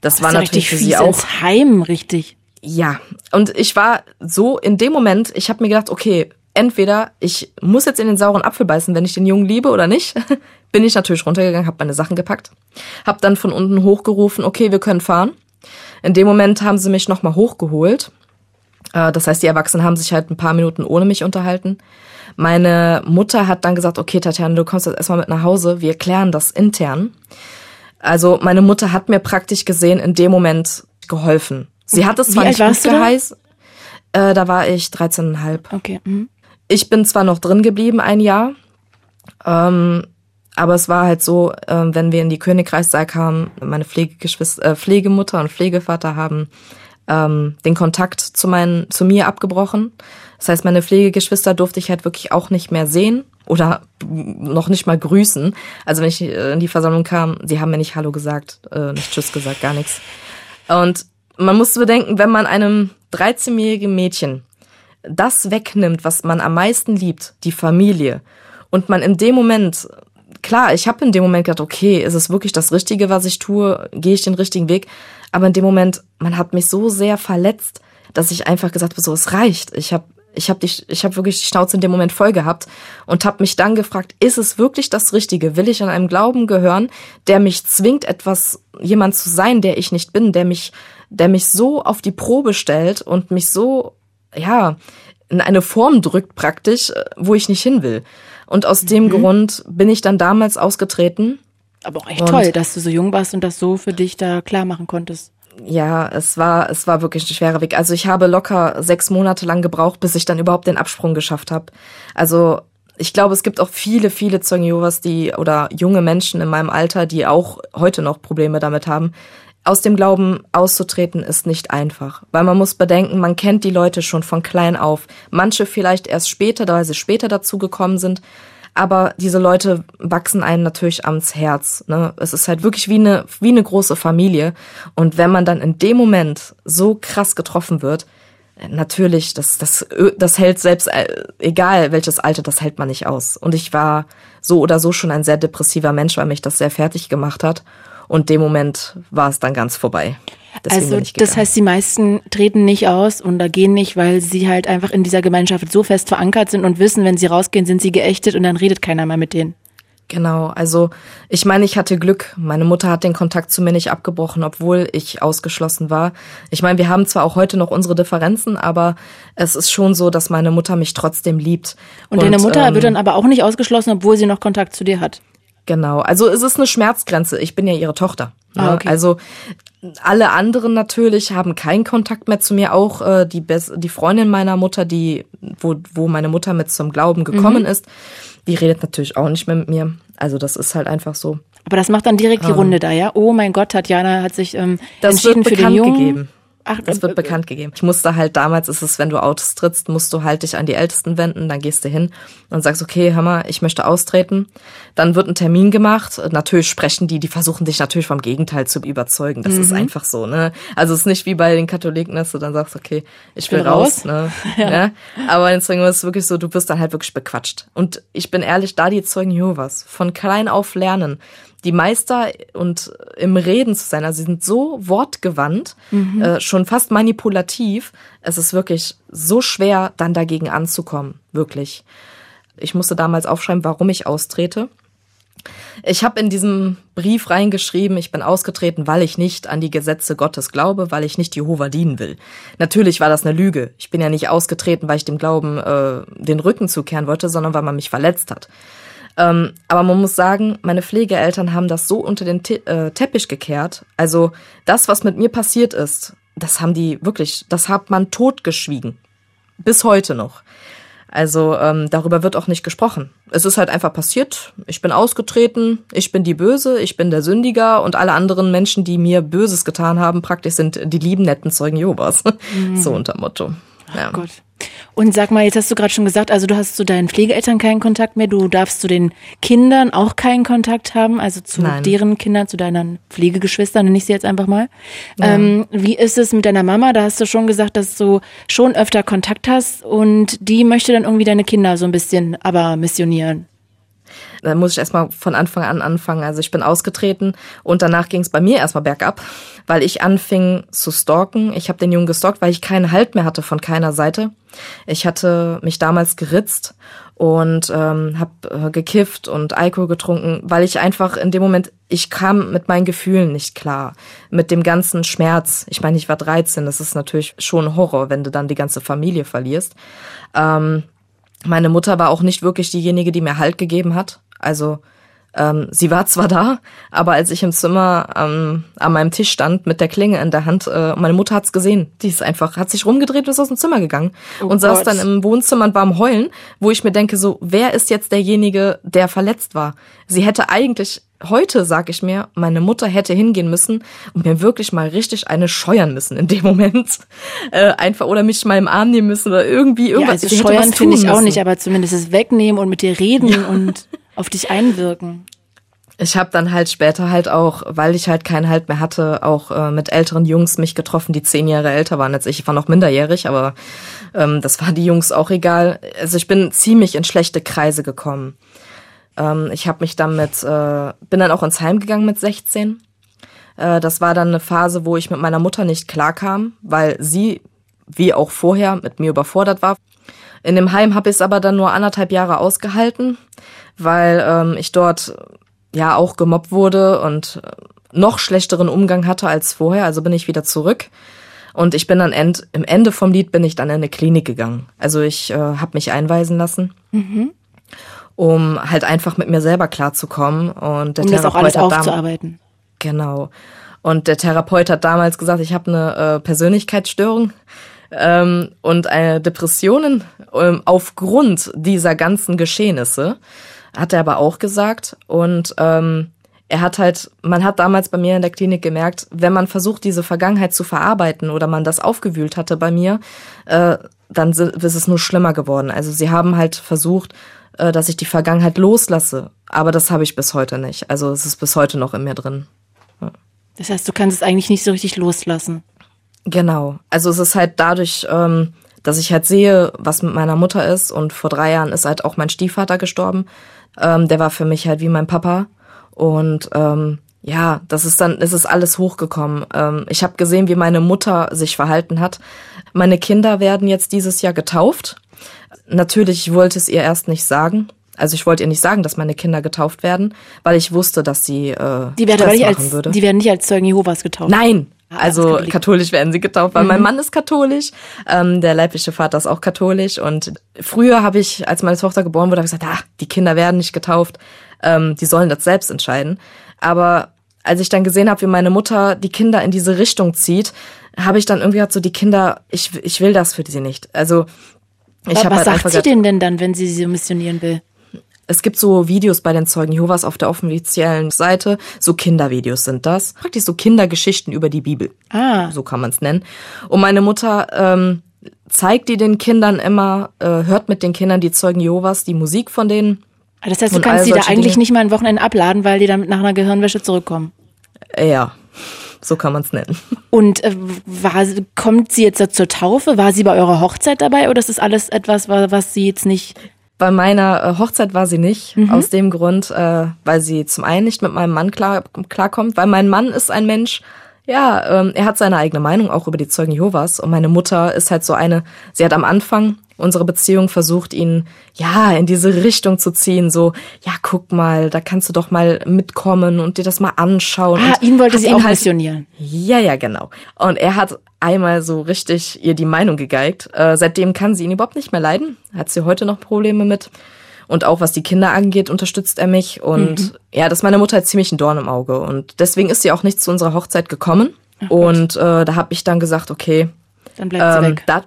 das, das war natürlich für sie auch ins Heim, richtig. Ja, und ich war so in dem Moment, ich habe mir gedacht, okay, entweder ich muss jetzt in den sauren Apfel beißen, wenn ich den Jungen liebe oder nicht. Bin ich natürlich runtergegangen, habe meine Sachen gepackt, habe dann von unten hochgerufen, okay, wir können fahren. In dem Moment haben sie mich nochmal hochgeholt. Äh, das heißt, die Erwachsenen haben sich halt ein paar Minuten ohne mich unterhalten. Meine Mutter hat dann gesagt, okay, Tatjana, du kommst jetzt erstmal mit nach Hause, wir klären das intern. Also meine Mutter hat mir praktisch gesehen in dem Moment geholfen. Sie hat es zwar nicht gut geheißen. Äh, da war ich 13,5. Okay. Mhm. Ich bin zwar noch drin geblieben ein Jahr, Ähm, aber es war halt so, äh, wenn wir in die Königreichssaal kamen, meine Pflegegeschwister, äh, Pflegemutter und Pflegevater haben ähm, den Kontakt zu meinen, zu mir abgebrochen. Das heißt, meine Pflegegeschwister durfte ich halt wirklich auch nicht mehr sehen oder noch nicht mal grüßen. Also wenn ich in die Versammlung kam, sie haben mir nicht Hallo gesagt, äh, nicht Tschüss gesagt, gar nichts. Und man muss bedenken, wenn man einem 13-jährigen Mädchen das wegnimmt, was man am meisten liebt, die Familie, und man in dem Moment, klar, ich habe in dem Moment gedacht, okay, ist es wirklich das Richtige, was ich tue, gehe ich den richtigen Weg, aber in dem Moment, man hat mich so sehr verletzt, dass ich einfach gesagt habe, so, es reicht. Ich habe ich habe ich habe wirklich die Schnauze in dem Moment voll gehabt und habe mich dann gefragt, ist es wirklich das Richtige? Will ich an einem Glauben gehören, der mich zwingt, etwas jemand zu sein, der ich nicht bin, der mich der mich so auf die Probe stellt und mich so ja in eine Form drückt praktisch, wo ich nicht hin will. Und aus mhm. dem Grund bin ich dann damals ausgetreten. Aber auch echt toll, dass du so jung warst und das so für dich da klar machen konntest ja, es war, es war wirklich ein schwerer Weg. Also ich habe locker sechs Monate lang gebraucht, bis ich dann überhaupt den Absprung geschafft habe. Also ich glaube, es gibt auch viele, viele Zeugen Jehovas, die oder junge Menschen in meinem Alter, die auch heute noch Probleme damit haben. Aus dem Glauben auszutreten ist nicht einfach, weil man muss bedenken, man kennt die Leute schon von klein auf. Manche vielleicht erst später, weil sie später dazu gekommen sind. Aber diese Leute wachsen einem natürlich ans Herz. Ne? Es ist halt wirklich wie eine, wie eine große Familie. Und wenn man dann in dem Moment so krass getroffen wird, natürlich, das, das, das hält selbst, äh, egal welches Alter, das hält man nicht aus. Und ich war so oder so schon ein sehr depressiver Mensch, weil mich das sehr fertig gemacht hat. Und dem Moment war es dann ganz vorbei. Deswegen also das heißt, die meisten treten nicht aus und da gehen nicht, weil sie halt einfach in dieser Gemeinschaft so fest verankert sind und wissen, wenn sie rausgehen, sind sie geächtet und dann redet keiner mehr mit denen. Genau, also ich meine, ich hatte Glück. Meine Mutter hat den Kontakt zu mir nicht abgebrochen, obwohl ich ausgeschlossen war. Ich meine, wir haben zwar auch heute noch unsere Differenzen, aber es ist schon so, dass meine Mutter mich trotzdem liebt. Und, und deine Mutter ähm, wird dann aber auch nicht ausgeschlossen, obwohl sie noch Kontakt zu dir hat. Genau, also es ist eine Schmerzgrenze. Ich bin ja ihre Tochter. Ah, ne? okay. Also alle anderen natürlich haben keinen Kontakt mehr zu mir. Auch äh, die, Bes die Freundin meiner Mutter, die, wo, wo meine Mutter mit zum Glauben gekommen mhm. ist, die redet natürlich auch nicht mehr mit mir. Also das ist halt einfach so. Aber das macht dann direkt die ähm. Runde da, ja? Oh mein Gott, Tatjana hat sich ähm, das entschieden für den Jungen. Gegeben. Ach, das wird bekannt gegeben. Ich musste halt damals ist es, wenn du austrittst, musst du halt dich an die Ältesten wenden, dann gehst du hin und sagst, okay, Hammer, ich möchte austreten. Dann wird ein Termin gemacht. Natürlich sprechen die, die versuchen dich natürlich vom Gegenteil zu überzeugen. Das mhm. ist einfach so, ne? Also es ist nicht wie bei den Katholiken, dass du dann sagst, okay, ich will raus, raus ne? ja. ja. Aber in Zeugen ist es wirklich so, du wirst dann halt wirklich bequatscht. Und ich bin ehrlich, da die Zeugen Jehovas von klein auf lernen, die Meister und im Reden zu sein. Also sie sind so wortgewandt, mhm. äh, schon fast manipulativ. Es ist wirklich so schwer, dann dagegen anzukommen. Wirklich. Ich musste damals aufschreiben, warum ich austrete. Ich habe in diesem Brief reingeschrieben, ich bin ausgetreten, weil ich nicht an die Gesetze Gottes glaube, weil ich nicht Jehova dienen will. Natürlich war das eine Lüge. Ich bin ja nicht ausgetreten, weil ich dem Glauben äh, den Rücken zukehren wollte, sondern weil man mich verletzt hat. Ähm, aber man muss sagen, meine Pflegeeltern haben das so unter den Te äh, Teppich gekehrt. Also das, was mit mir passiert ist, das haben die wirklich, das hat man totgeschwiegen. Bis heute noch. Also ähm, darüber wird auch nicht gesprochen. Es ist halt einfach passiert. Ich bin ausgetreten, ich bin die Böse, ich bin der Sündiger und alle anderen Menschen, die mir Böses getan haben, praktisch sind die lieben, netten Zeugen Jehovas. Mhm. So unter Motto. Ja. Oh Gott. Und sag mal, jetzt hast du gerade schon gesagt, also du hast zu deinen Pflegeeltern keinen Kontakt mehr, du darfst zu den Kindern auch keinen Kontakt haben, also zu Nein. deren Kindern, zu deinen Pflegegeschwistern, nenne ich sie jetzt einfach mal. Ja. Ähm, wie ist es mit deiner Mama? Da hast du schon gesagt, dass du schon öfter Kontakt hast und die möchte dann irgendwie deine Kinder so ein bisschen aber missionieren. Da muss ich erstmal von Anfang an anfangen. Also ich bin ausgetreten und danach ging es bei mir erstmal bergab, weil ich anfing zu stalken. Ich habe den Jungen gestalkt, weil ich keinen Halt mehr hatte von keiner Seite. Ich hatte mich damals geritzt und ähm, habe äh, gekifft und Alkohol getrunken, weil ich einfach in dem Moment, ich kam mit meinen Gefühlen nicht klar, mit dem ganzen Schmerz. Ich meine, ich war 13, das ist natürlich schon Horror, wenn du dann die ganze Familie verlierst. Ähm, meine Mutter war auch nicht wirklich diejenige, die mir Halt gegeben hat. Also Ähm, sie war zwar da, aber als ich im Zimmer ähm, an meinem Tisch stand mit der Klinge in der Hand, äh, meine Mutter hat's gesehen. Die ist einfach, hat sich rumgedreht und ist aus dem Zimmer gegangen oh und Gott. saß dann im Wohnzimmer und war am Heulen, wo ich mir denke, so, wer ist jetzt derjenige, der verletzt war? Sie hätte eigentlich heute sag ich mir, meine Mutter hätte hingehen müssen und mir wirklich mal richtig eine scheuern müssen in dem Moment. Äh, einfach oder mich mal im Arm nehmen müssen oder irgendwie irgendwas. Ja, also scheuern finde ich auch nicht, aber zumindest es wegnehmen und mit dir reden ja. und auf dich einwirken. Ich habe dann halt später halt auch, weil ich halt keinen Halt mehr hatte, auch äh, mit älteren Jungs mich getroffen, die zehn Jahre älter waren als ich. Ich war noch minderjährig, aber ähm, das war die Jungs auch egal. Also ich bin ziemlich in schlechte Kreise gekommen. Ähm, ich habe mich dann mit, äh, bin dann auch ins Heim gegangen mit 16. Äh, das war dann eine Phase, wo ich mit meiner Mutter nicht klarkam, weil sie, wie auch vorher, mit mir überfordert war. In dem Heim habe ich es aber dann nur anderthalb Jahre ausgehalten, weil ähm, ich dort ja auch gemobbt wurde und äh, noch schlechteren Umgang hatte als vorher. Also bin ich wieder zurück. Und ich bin dann end, im Ende vom Lied bin ich dann in eine Klinik gegangen. Also ich äh, habe mich einweisen lassen. Mhm um halt einfach mit mir selber klarzukommen. Und der um Therapeut das auch alles aufzuarbeiten. Genau. Und der Therapeut hat damals gesagt, ich habe eine äh, Persönlichkeitsstörung ähm, und eine Depressionen ähm, aufgrund dieser ganzen Geschehnisse, hat er aber auch gesagt. Und ähm, er hat halt, man hat damals bei mir in der Klinik gemerkt, wenn man versucht, diese Vergangenheit zu verarbeiten oder man das aufgewühlt hatte bei mir, äh, dann ist es nur schlimmer geworden. Also sie haben halt versucht, äh, dass ich die Vergangenheit loslasse. Aber das habe ich bis heute nicht. Also es ist bis heute noch in mir drin. Ja. Das heißt, du kannst es eigentlich nicht so richtig loslassen. Genau. Also es ist halt dadurch, ähm, dass ich halt sehe, was mit meiner Mutter ist. Und vor drei Jahren ist halt auch mein Stiefvater gestorben. Ähm, der war für mich halt wie mein Papa. Und ähm, ja, das ist dann, es ist alles hochgekommen. Ähm, ich habe gesehen, wie meine Mutter sich verhalten hat. Meine Kinder werden jetzt dieses Jahr getauft. Natürlich, ich wollte es ihr erst nicht sagen. Also ich wollte ihr nicht sagen, dass meine Kinder getauft werden, weil ich wusste, dass sie äh, die werden nicht als, würde. Die werden nicht als Zeugen Jehovas getauft. Nein, also katholisch werden sie getauft, weil mhm. mein Mann ist katholisch, ähm, der leibliche Vater ist auch katholisch und früher habe ich, als meine Tochter geboren wurde, habe ich gesagt, ah, die Kinder werden nicht getauft, ähm, die sollen das selbst entscheiden. Aber als ich dann gesehen habe, wie meine Mutter die Kinder in diese Richtung zieht, habe ich dann irgendwie gesagt, so die Kinder, ich, ich will das für sie nicht. Also ich Was halt sagt sie denn denn dann, wenn sie sie missionieren will? Es gibt so Videos bei den Zeugen Jehovas auf der offiziellen Seite. So Kindervideos sind das. Praktisch so Kindergeschichten über die Bibel. Ah. So kann man es nennen. Und meine Mutter ähm, zeigt die den Kindern immer, äh, hört mit den Kindern die Zeugen Jehovas die Musik von denen. Ah, das heißt, du kannst sie da eigentlich Dinge. nicht mal ein Wochenende abladen, weil die dann nach einer Gehirnwäsche zurückkommen. Ja. So kann man es nennen. Und äh, war, kommt sie jetzt zur Taufe? War sie bei eurer Hochzeit dabei oder ist das alles etwas, was sie jetzt nicht bei meiner äh, Hochzeit war sie nicht, mhm. aus dem Grund, äh, weil sie zum einen nicht mit meinem Mann klar, klarkommt, weil mein Mann ist ein Mensch, ja, ähm, er hat seine eigene Meinung auch über die Zeugen Jehovas und meine Mutter ist halt so eine, sie hat am Anfang unsere Beziehung versucht, ihn ja in diese Richtung zu ziehen. So, ja, guck mal, da kannst du doch mal mitkommen und dir das mal anschauen. Ah, ihn wollte sie ihn auch halt, missionieren. Ja, ja, genau. Und er hat einmal so richtig ihr die Meinung gegeigt. Äh, seitdem kann sie ihn überhaupt nicht mehr leiden. Hat sie heute noch Probleme mit. Und auch was die Kinder angeht, unterstützt er mich. Und mhm. ja, das ist meine Mutter halt ziemlich ein Dorn im Auge. Und deswegen ist sie auch nicht zu unserer Hochzeit gekommen. Ach, und äh, da habe ich dann gesagt, okay, dann bleibt sie ähm, weg. Da,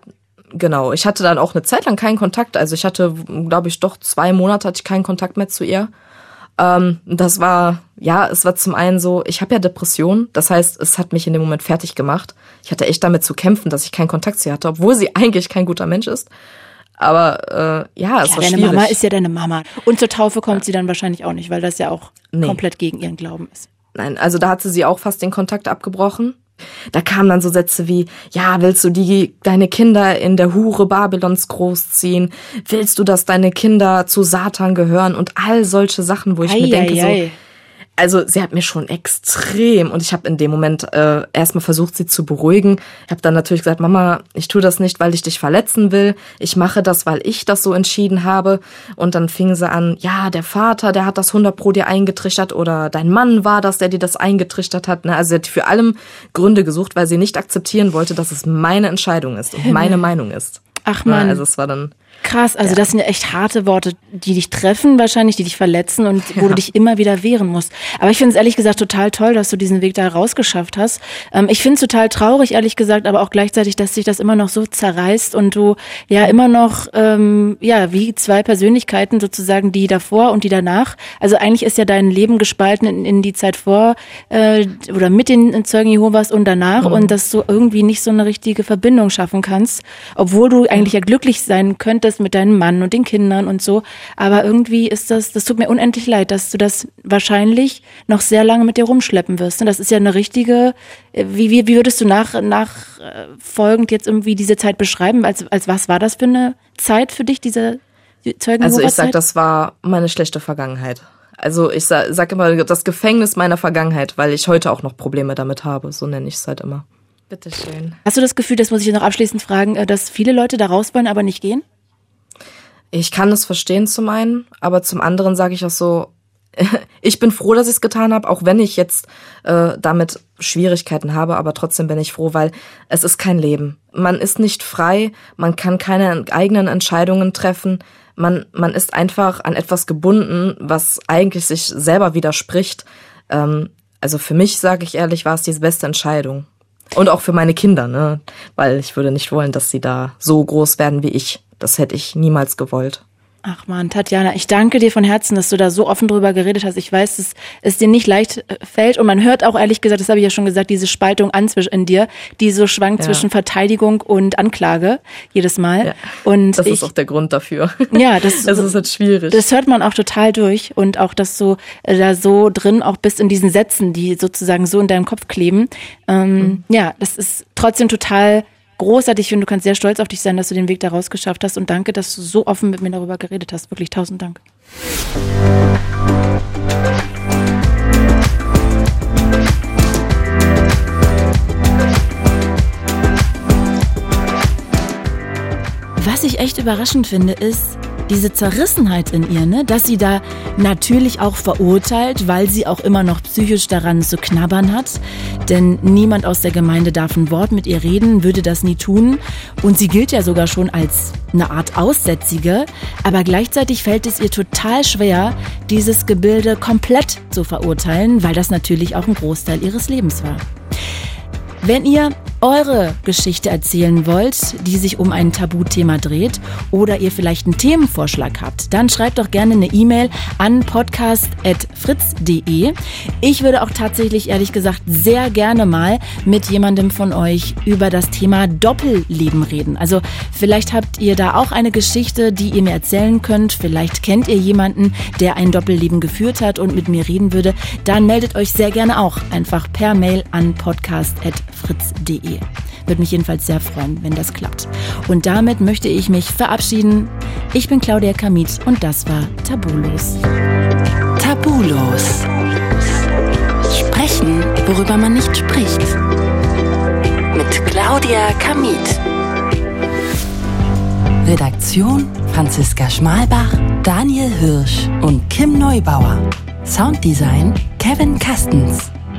genau. Ich hatte dann auch eine Zeit lang keinen Kontakt. Also ich hatte, glaube ich, doch zwei Monate hatte ich keinen Kontakt mehr zu ihr. Ähm, das war, ja, es war zum einen so, ich habe ja Depressionen. Das heißt, es hat mich in dem Moment fertig gemacht. Ich hatte echt damit zu kämpfen, dass ich keinen Kontakt zu ihr hatte, obwohl sie eigentlich kein guter Mensch ist. Aber äh, ja, es ja, war deine schwierig. Mama ist ja deine Mama. Und zur Taufe kommt ja. sie dann wahrscheinlich auch nicht, weil das ja auch nee. komplett gegen ihren Glauben ist. Nein, also da hatte sie auch fast den Kontakt abgebrochen. Da kamen dann so Sätze wie, ja, willst du die, deine Kinder in der Hure Babylons großziehen? Willst du, dass deine Kinder zu Satan gehören? Und all solche Sachen, wo ich ei, mir denke, ei, ei. So, also sie hat mir schon extrem und ich habe in dem Moment äh, erstmal versucht, sie zu beruhigen. Ich habe dann natürlich gesagt, Mama, ich tue das nicht, weil ich dich verletzen will. Ich mache das, weil ich das so entschieden habe. Und dann fing sie an, ja, der Vater, der hat das 100 pro dir eingetrichtert oder dein Mann war das, der dir das eingetrichtert hat. Ne? Also sie hat für allem Gründe gesucht, weil sie nicht akzeptieren wollte, dass es meine Entscheidung ist und meine Meinung ist. Ach man. Also es war dann Krass, also ja. das sind ja echt harte Worte, die dich treffen wahrscheinlich, die dich verletzen und wo ja. du dich immer wieder wehren musst. Aber ich finde es ehrlich gesagt total toll, dass du diesen Weg da rausgeschafft hast. Ähm, ich finde es total traurig, ehrlich gesagt, aber auch gleichzeitig, dass sich das immer noch so zerreißt und du ja immer noch, ähm, ja, wie zwei Persönlichkeiten sozusagen, die davor und die danach. Also eigentlich ist ja dein Leben gespalten in, in die Zeit vor äh, oder mit den Zeugen Jehovas und danach mhm. und dass du irgendwie nicht so eine richtige Verbindung schaffen kannst, obwohl du eigentlich ja glücklich sein könntest bist mit deinem Mann und den Kindern und so. Aber irgendwie ist das, das tut mir unendlich leid, dass du das wahrscheinlich noch sehr lange mit dir rumschleppen wirst. Und das ist ja eine richtige, äh, wie, wie, wie würdest du nach, nachfolgend jetzt irgendwie diese Zeit beschreiben? Als, als was war das für eine Zeit für dich, diese Zeugen Also ich sag, das war meine schlechte Vergangenheit. Also ich sag, sag immer das Gefängnis meiner Vergangenheit, weil ich heute auch noch Probleme damit habe. So nenne ich es halt immer. Bitteschön. Hast du das Gefühl, das muss ich noch abschließend fragen, äh, dass viele Leute da raus wollen, aber nicht gehen? Ich kann es verstehen zum einen, aber zum anderen sage ich auch so, ich bin froh, dass ich es getan habe, auch wenn ich jetzt äh, damit Schwierigkeiten habe, aber trotzdem bin ich froh, weil es ist kein Leben. Man ist nicht frei, man kann keine eigenen Entscheidungen treffen, man, man ist einfach an etwas gebunden, was eigentlich sich selber widerspricht. Ähm, also für mich, sage ich ehrlich, war es die beste Entscheidung. Und auch für meine Kinder, ne? Weil ich würde nicht wollen, dass sie da so groß werden wie ich. Das hätte ich niemals gewollt. Ach man, Tatjana, ich danke dir von Herzen, dass du da so offen drüber geredet hast. Ich weiß, dass es dir nicht leicht äh, fällt und man hört auch ehrlich gesagt, das habe ich ja schon gesagt, diese Spaltung an in dir, die so schwankt ja. zwischen Verteidigung und Anklage jedes Mal. Ja, und das ich, ist auch der Grund dafür. Ja, das, das ist jetzt schwierig. Das hört man auch total durch und auch, dass du äh, da so drin auch bist in diesen Sätzen, die sozusagen so in deinem Kopf kleben. Ähm, mhm. Ja, das ist trotzdem total großartig und du kannst sehr stolz auf dich sein, dass du den Weg daraus geschafft hast. Und danke, dass du so offen mit mir darüber geredet hast. Wirklich tausend Dank. Was ich echt überraschend finde, ist, diese Zerrissenheit in ihr, ne? dass sie da natürlich auch verurteilt, weil sie auch immer noch psychisch daran zu knabbern hat. Denn niemand aus der Gemeinde darf ein Wort mit ihr reden, würde das nie tun. Und sie gilt ja sogar schon als eine Art Aussätzige. Aber gleichzeitig fällt es ihr total schwer, dieses Gebilde komplett zu verurteilen, weil das natürlich auch ein Großteil ihres Lebens war. Wenn ihr eure Geschichte erzählen wollt, die sich um ein Tabuthema dreht oder ihr vielleicht einen Themenvorschlag habt, dann schreibt doch gerne eine E-Mail an podcast.fritz.de. Ich würde auch tatsächlich ehrlich gesagt sehr gerne mal mit jemandem von euch über das Thema Doppelleben reden. Also vielleicht habt ihr da auch eine Geschichte, die ihr mir erzählen könnt. Vielleicht kennt ihr jemanden, der ein Doppelleben geführt hat und mit mir reden würde. Dann meldet euch sehr gerne auch einfach per Mail an podcast.fritz.de www.tabulos.de. Würde mich jedenfalls sehr freuen, wenn das klappt. Und damit möchte ich mich verabschieden. Ich bin Claudia Kamit und das war Tabulos. Tabulos. Sprechen, worüber man nicht spricht. Mit Claudia Kamit. Redaktion Franziska Schmalbach, Daniel Hirsch und Kim Neubauer. Sounddesign Kevin Kastens.